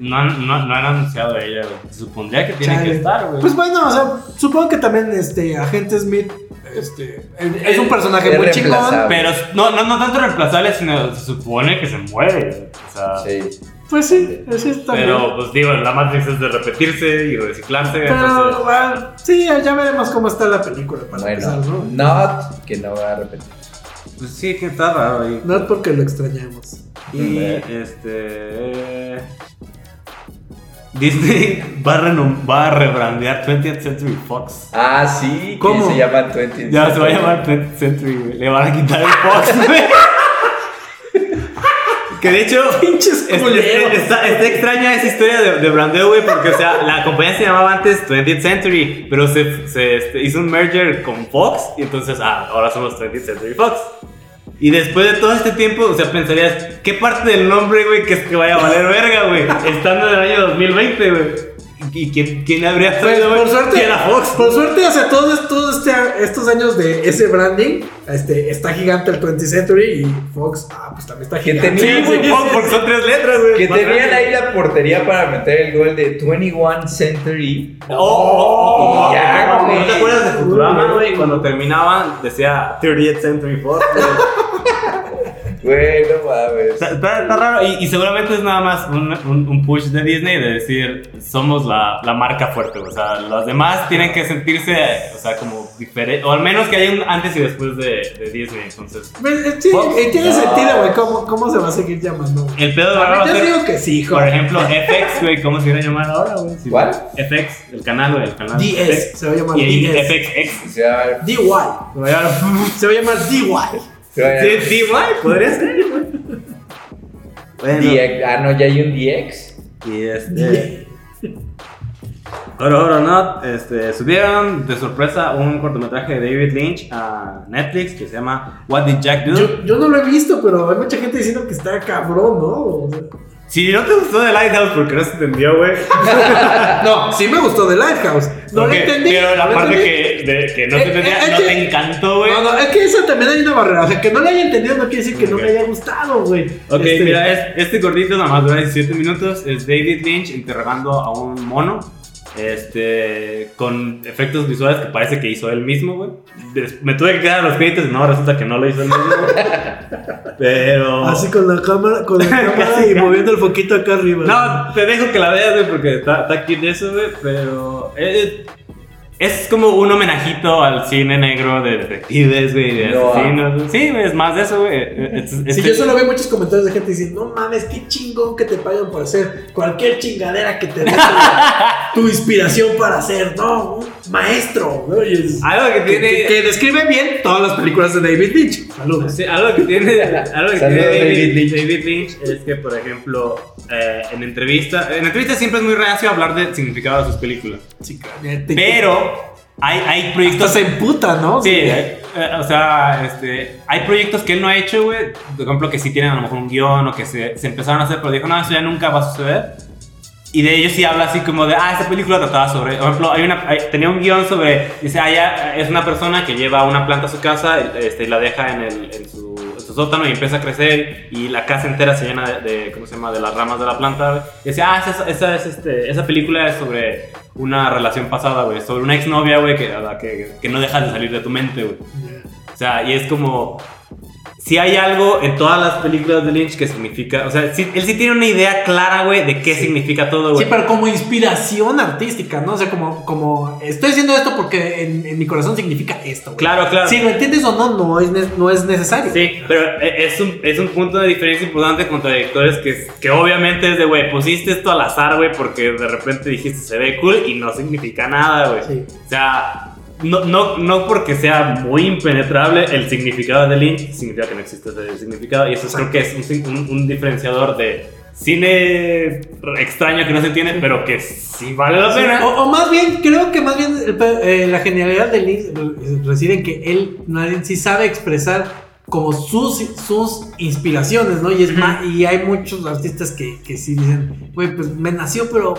No, han- no, no han anunciado a ella, güey. Se supondría que tiene Chale. que estar, güey. Pues bueno, o sea, supongo que también este Agente Smith este, es un personaje Es muy chingón. Pero no, no, no tanto reemplazable, sino se supone que se muere. güey. O sea, Sí. Pues sí, eso está bien. pero pues digo, la Matrix es de repetirse y reciclarse. Pero, entonces, bueno, sí, ya veremos cómo está la película para Bueno, empezar, ¿no? not que no va a repetir. pues sí, que está raro ahí. No es porque lo extrañamos. Y este. Disney [LAUGHS] va a, renom- va a rebrandear 20th Century Fox. Ah, sí, ¿Cómo? se llama 20. Ya se va a llamar 20th Century, güey. Le van a quitar el Fox, [LAUGHS] güey. Que de hecho. [LAUGHS] Pinches es- culeros. es- está, está extraña esa historia de, de brandeo, güey, porque, o sea, la compañía se llamaba antes 20th Century, pero se, se, este, hizo un merger con Fox, y entonces, ah, ahora somos 20th Century Fox. Y después de todo este tiempo, o sea, pensarías, ¿qué parte del nombre, güey, que es que vaya a valer verga, güey? [LAUGHS] Estando en el año 2020, güey. ¿Y quién, quién habría Pues, por suerte, Que era Fox. por suerte, o sea, todos, todos este, estos años de ese branding, este, está gigante el 20th Century y Fox, ah, pues también está Que gigante. Sí, tenía- güey, Fox, porque son tres letras, güey. Que tenían grande. ahí la portería para meter el gol de 21 Century. Oh, oh, oh, oh, Ya, ¿No te acuerdas de Futurama, güey? Cuando terminaban decía 30th Century Fox. Güey. Bueno, mames. Está, está- está raro y, y seguramente es nada más un, un- un push de Disney de decir somos la, la marca fuerte. O sea, los demás tienen que sentirse, o sea, como diferente. O al menos que haya un antes y después de, de Disney. Entonces, Pues, eh, Sí, Fox. eh, tiene No. sentido, güey. ¿Cómo, ¿Cómo se va a seguir llamando? el pedo de ahora yo digo que sí, hijo. por ejemplo, FX, güey. ¿Cómo se iba a llamar ahora, güey? ¿Cuál? FX, el canal, güey. El canal. DS, se va a llamar Y. FXX. Se va a ver. DY. Llamar- Se va a llamar DY. A Sí, güey, podría ser. Bueno, DX. Ah, no, ya hay un DX. y este. Oro, oro, not. Este, subieron de sorpresa un cortometraje de David Lynch a Netflix que se llama What Did Jack Do? Yo, yo no lo he visto, pero hay mucha gente diciendo que está cabrón, ¿no? O sea, Si no te gustó The Lighthouse porque no se entendió, güey. [LAUGHS] no, sí me gustó The Lighthouse. No Ok, lo entendí. Pero la no parte que, de- que no Eh, se entendía eh, no es que- te encantó, güey. No, no, es que eso también hay una barrera. O sea, que no le haya entendido no quiere decir que no me haya gustado, güey. Ok, Este, mira, es- este gordito nada más dura 17 minutos. Es David Lynch interrogando a un mono. Este, con efectos visuales que parece que hizo él mismo, güey. Me tuve que quedar a los créditos y no, resulta que no lo hizo él mismo. [LAUGHS] Pero. Así con la cámara, con la [LAUGHS] cámara y moviendo el foquito acá arriba. No, te dejo que la veas, güey, porque está, está aquí de eso, güey. Pero. eh, es como un homenajito al cine negro de detectives, güey, de No. asesinos. güey. Sí, güey, es más de eso, güey. [LAUGHS] Eh, es- Sí, este- yo solo veo muchos comentarios de gente diciendo, no mames, qué chingón que te pagan por hacer cualquier chingadera que te dé tu, [LAUGHS] inspiración para hacer, no, maestro. es- Algo que tiene. que- que describe bien todas las películas de David Lynch. Saludos. Sí, algo que tiene, algo que Saludos, tiene David, David Lynch. David Lynch es que, por ejemplo, eh, en entrevista, en entrevista siempre es muy reacio hablar del significado de sus películas. Sí, cállate. Pero hay, hay Hasta proyectos. se emputa, ¿no? Sí, eh, eh, o sea, este, hay proyectos que él no ha hecho, güey. Por ejemplo, que sí tienen a lo mejor un guion o que se, se empezaron a hacer, pero dijo, no, eso ya nunca va a suceder. Y de ellos sí habla así como de, ah, esta película trataba sobre, por ejemplo, hay una, hay- tenía un guion sobre, dice, ah, ya es una persona que lleva una planta a su casa este, y la deja en, el, en, su, en su sótano y empieza a crecer y la casa entera se llena de, de, ¿cómo se llama?, de las ramas de la planta. Y decía, ah, esa, esa, es, este, esa película es sobre una relación pasada, güey, sobre una exnovia, güey, que, que, que no deja de salir de tu mente, güey. O sea, y es como. Si hay algo en todas las películas de Lynch que significa. O sea, sí- él sí tiene una idea clara, güey, de qué significa todo, Sí, güey. pero como inspiración artística, ¿no? O sea, como, como estoy haciendo esto porque en, en mi corazón significa esto. güey. Claro, claro. Si lo entiendes o no, no es, no es necesario. Sí, pero e- es un, es un punto de diferencia importante contra directores que, que obviamente es de, güey, pusiste esto al azar, güey, porque de repente dijiste se ve cool y no significa nada, güey. Sí. O sea, no, no, no porque sea muy impenetrable el significado de Lynch, significa que no existe ese significado. Y eso creo que es un, un- un diferenciador de cine extraño que no se entiende, pero que sí vale la pena. O, o más bien, creo que más bien pe- eh, la genialidad de Lynch reside en que él nadie sí sabe expresar como sus, sus inspiraciones, ¿no? Y es más, y hay muchos artistas que, que sí dicen, güey, pues me nació, pero,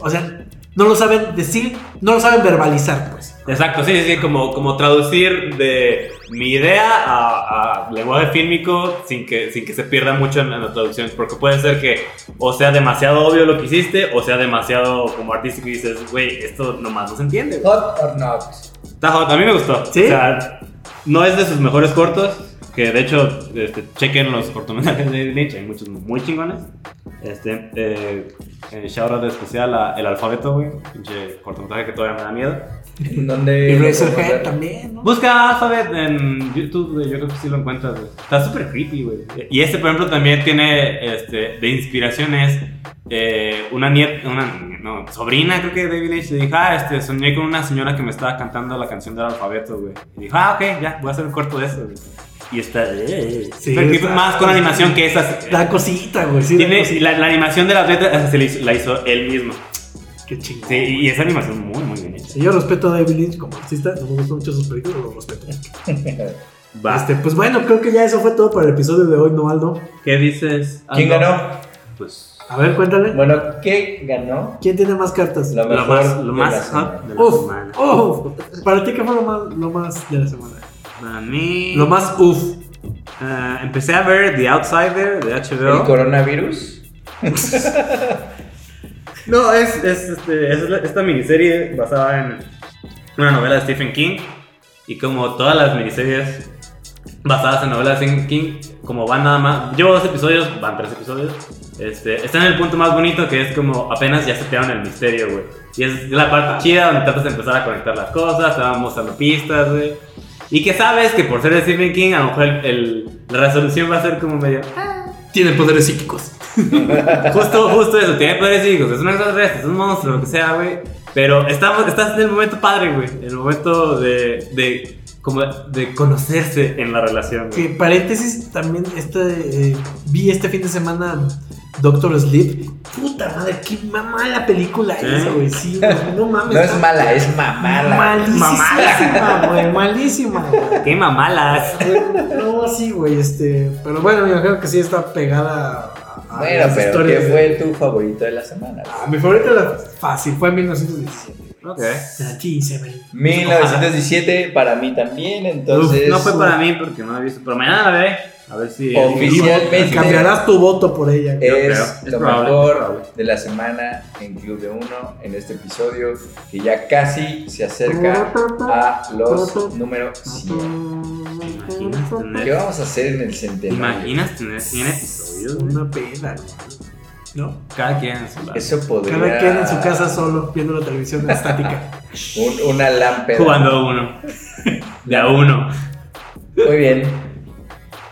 o sea, no lo saben decir, no lo saben verbalizar, pues. Exacto, sí, sí, sí, como, como traducir de mi idea a, a lenguaje fílmico sin que, sin que se pierda mucho en, en la traducción. Porque puede ser que o sea demasiado obvio lo que hiciste, o sea demasiado como artístico y dices, güey, esto nomás no se entiende. güey". Hot or not. Está hot, a mí me gustó. ¿Sí? O sea, no es de sus mejores cortos, que de hecho, este, chequen los cortometrajes de David Lynch, hay muchos muy chingones. Este, eh, eh, shout out especial a El Alfabeto, güey, pinche cortometraje que todavía me da miedo. ¿En dónde Y Razorhead también, ¿no? Busca Alphabet en YouTube, güey, yo creo que sí lo encuentras, güey. Está súper creepy, güey. Y este, por ejemplo, también tiene, este, de inspiraciones, eh, una nieta, una, no, sobrina, creo que de David Lynch, le dijo, ah, este, soñé con una señora que me estaba cantando la canción del alfabeto, güey. Y dijo, ah, ok, ya, voy a hacer un corto de eso, güey. Y está, eh, Sí, súper creepy, está- más con animación que esas. Da cosita, güey, sí, Tiene, cosita. la, la animación de las letras se la hizo, la hizo él mismo. Qué chingón. Sí, y esa animación muy, muy bien hecha. Sí, yo respeto a David Lynch como artista, no me gustan mucho sus películas, lo respeto. [LAUGHS] Va. Este, pues bueno, creo que ya eso fue todo para el episodio de hoy, ¿no, Aldo? ¿Qué dices? ¿Quién ganó? Pues. A ver, cuéntale. Bueno, ¿qué ganó? ¿Quién tiene más cartas? Lo Lo mejor más, lo de la más semana. de la Uf, semana. uf. Para ti, ¿qué fue lo más, lo más de la semana? Para mí. Lo más uf. Ah, empecé a ver The Outsider de ¿El HBO. coronavirus? [LAUGHS] No, es, es, este, es esta miniserie basada en una novela de Stephen King. Y como todas las miniseries basadas en novelas de Stephen King, como van nada más. Llevo dos episodios, van tres episodios. Este, está en el punto más bonito que es como apenas ya setearon el misterio, güey. Y es la parte chida donde tratas de empezar a conectar las cosas, te van mostrando pistas, güey. Y que sabes que por ser de Stephen King, a lo mejor la resolución va a ser como medio. Tiene poderes psíquicos. [LAUGHS] Justo, justo eso, tiene poderes hijos, es un extraterrestre, es un monstruo, lo que sea, güey. Pero estamos, estás en el momento padre, güey. En el momento de, como de conocerse en la relación, Que paréntesis, también este, eh, vi este fin de semana Doctor Sleep. Puta madre, qué mala película ¿Sí? esa, güey. Sí, [LAUGHS] no mames. No es mala, es mamala. Malísima, güey. Malísima, güey. ¡Qué mamalas! No, sí, güey, este. Pero bueno, me imagino que sí está pegada a, Bueno, las pero ¿qué de- fue tu favorito de la semana? Ah, mi favorita era fácil, fue en 1917. Ok. La G7. 1917 para mí también, entonces No fue para mí porque no la he visto, pero mañana la veré. A ver si. Oficialmente. Cambiarás tu voto por ella. Es es lo probable, mejor probable. de la semana en Club de Uno en este episodio que ya casi se acerca a los números 100. ¿Te imaginas ¿Qué vamos a hacer en el ¿te centenario? imaginas tener 100 episodios? Una pena, ¿no? Cada quien en su lado. Eso podría... Cada quien en su casa solo, viendo la televisión estática. [LAUGHS] Un- una lámpara. Jugando uno. De a uno. Muy bien.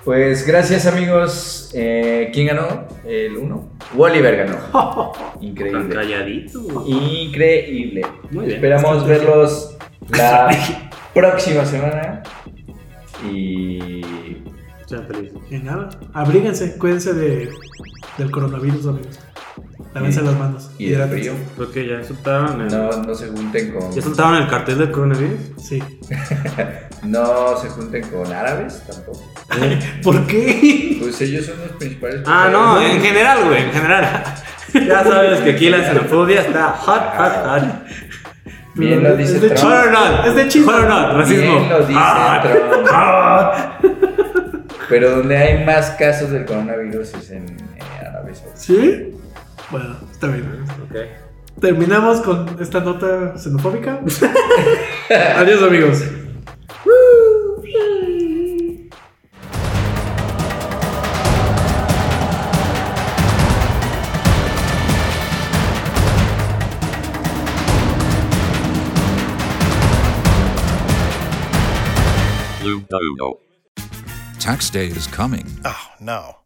Pues gracias amigos. Eh, ¿Quién ganó? El 1. Oliver ganó. Tan [LAUGHS] Increíble. calladito. güey. Increíble. Muy bien. Esperamos verlos la [LAUGHS] próxima semana. Y Sean felices. Y nada, abríguense, cuídense de, del coronavirus, amigos. Lávense las manos. y del frío. Creo que ya soltaron el. No, no se junten con. ¿Ya soltaron el cartel del coronavirus? Sí. [LAUGHS] No se junten con árabes tampoco. [LAUGHS] ¿Por qué? Pues ellos son los principales. Ah, no, en general, güey, en general. [LAUGHS] Ya sabes que aquí la xenofobia está hot, hot, hot. Bien lo dice Es de Trump. Hot or not, Es de Chile. Hot or not, racismo. Bien lo dice Trump. hot. Pero donde hay más casos del coronavirus es en eh, ¿Sí? Bueno, está bien. Ok. Terminamos con esta nota xenofóbica. [LAUGHS] Adiós, amigos. Tax day is coming. Oh, no.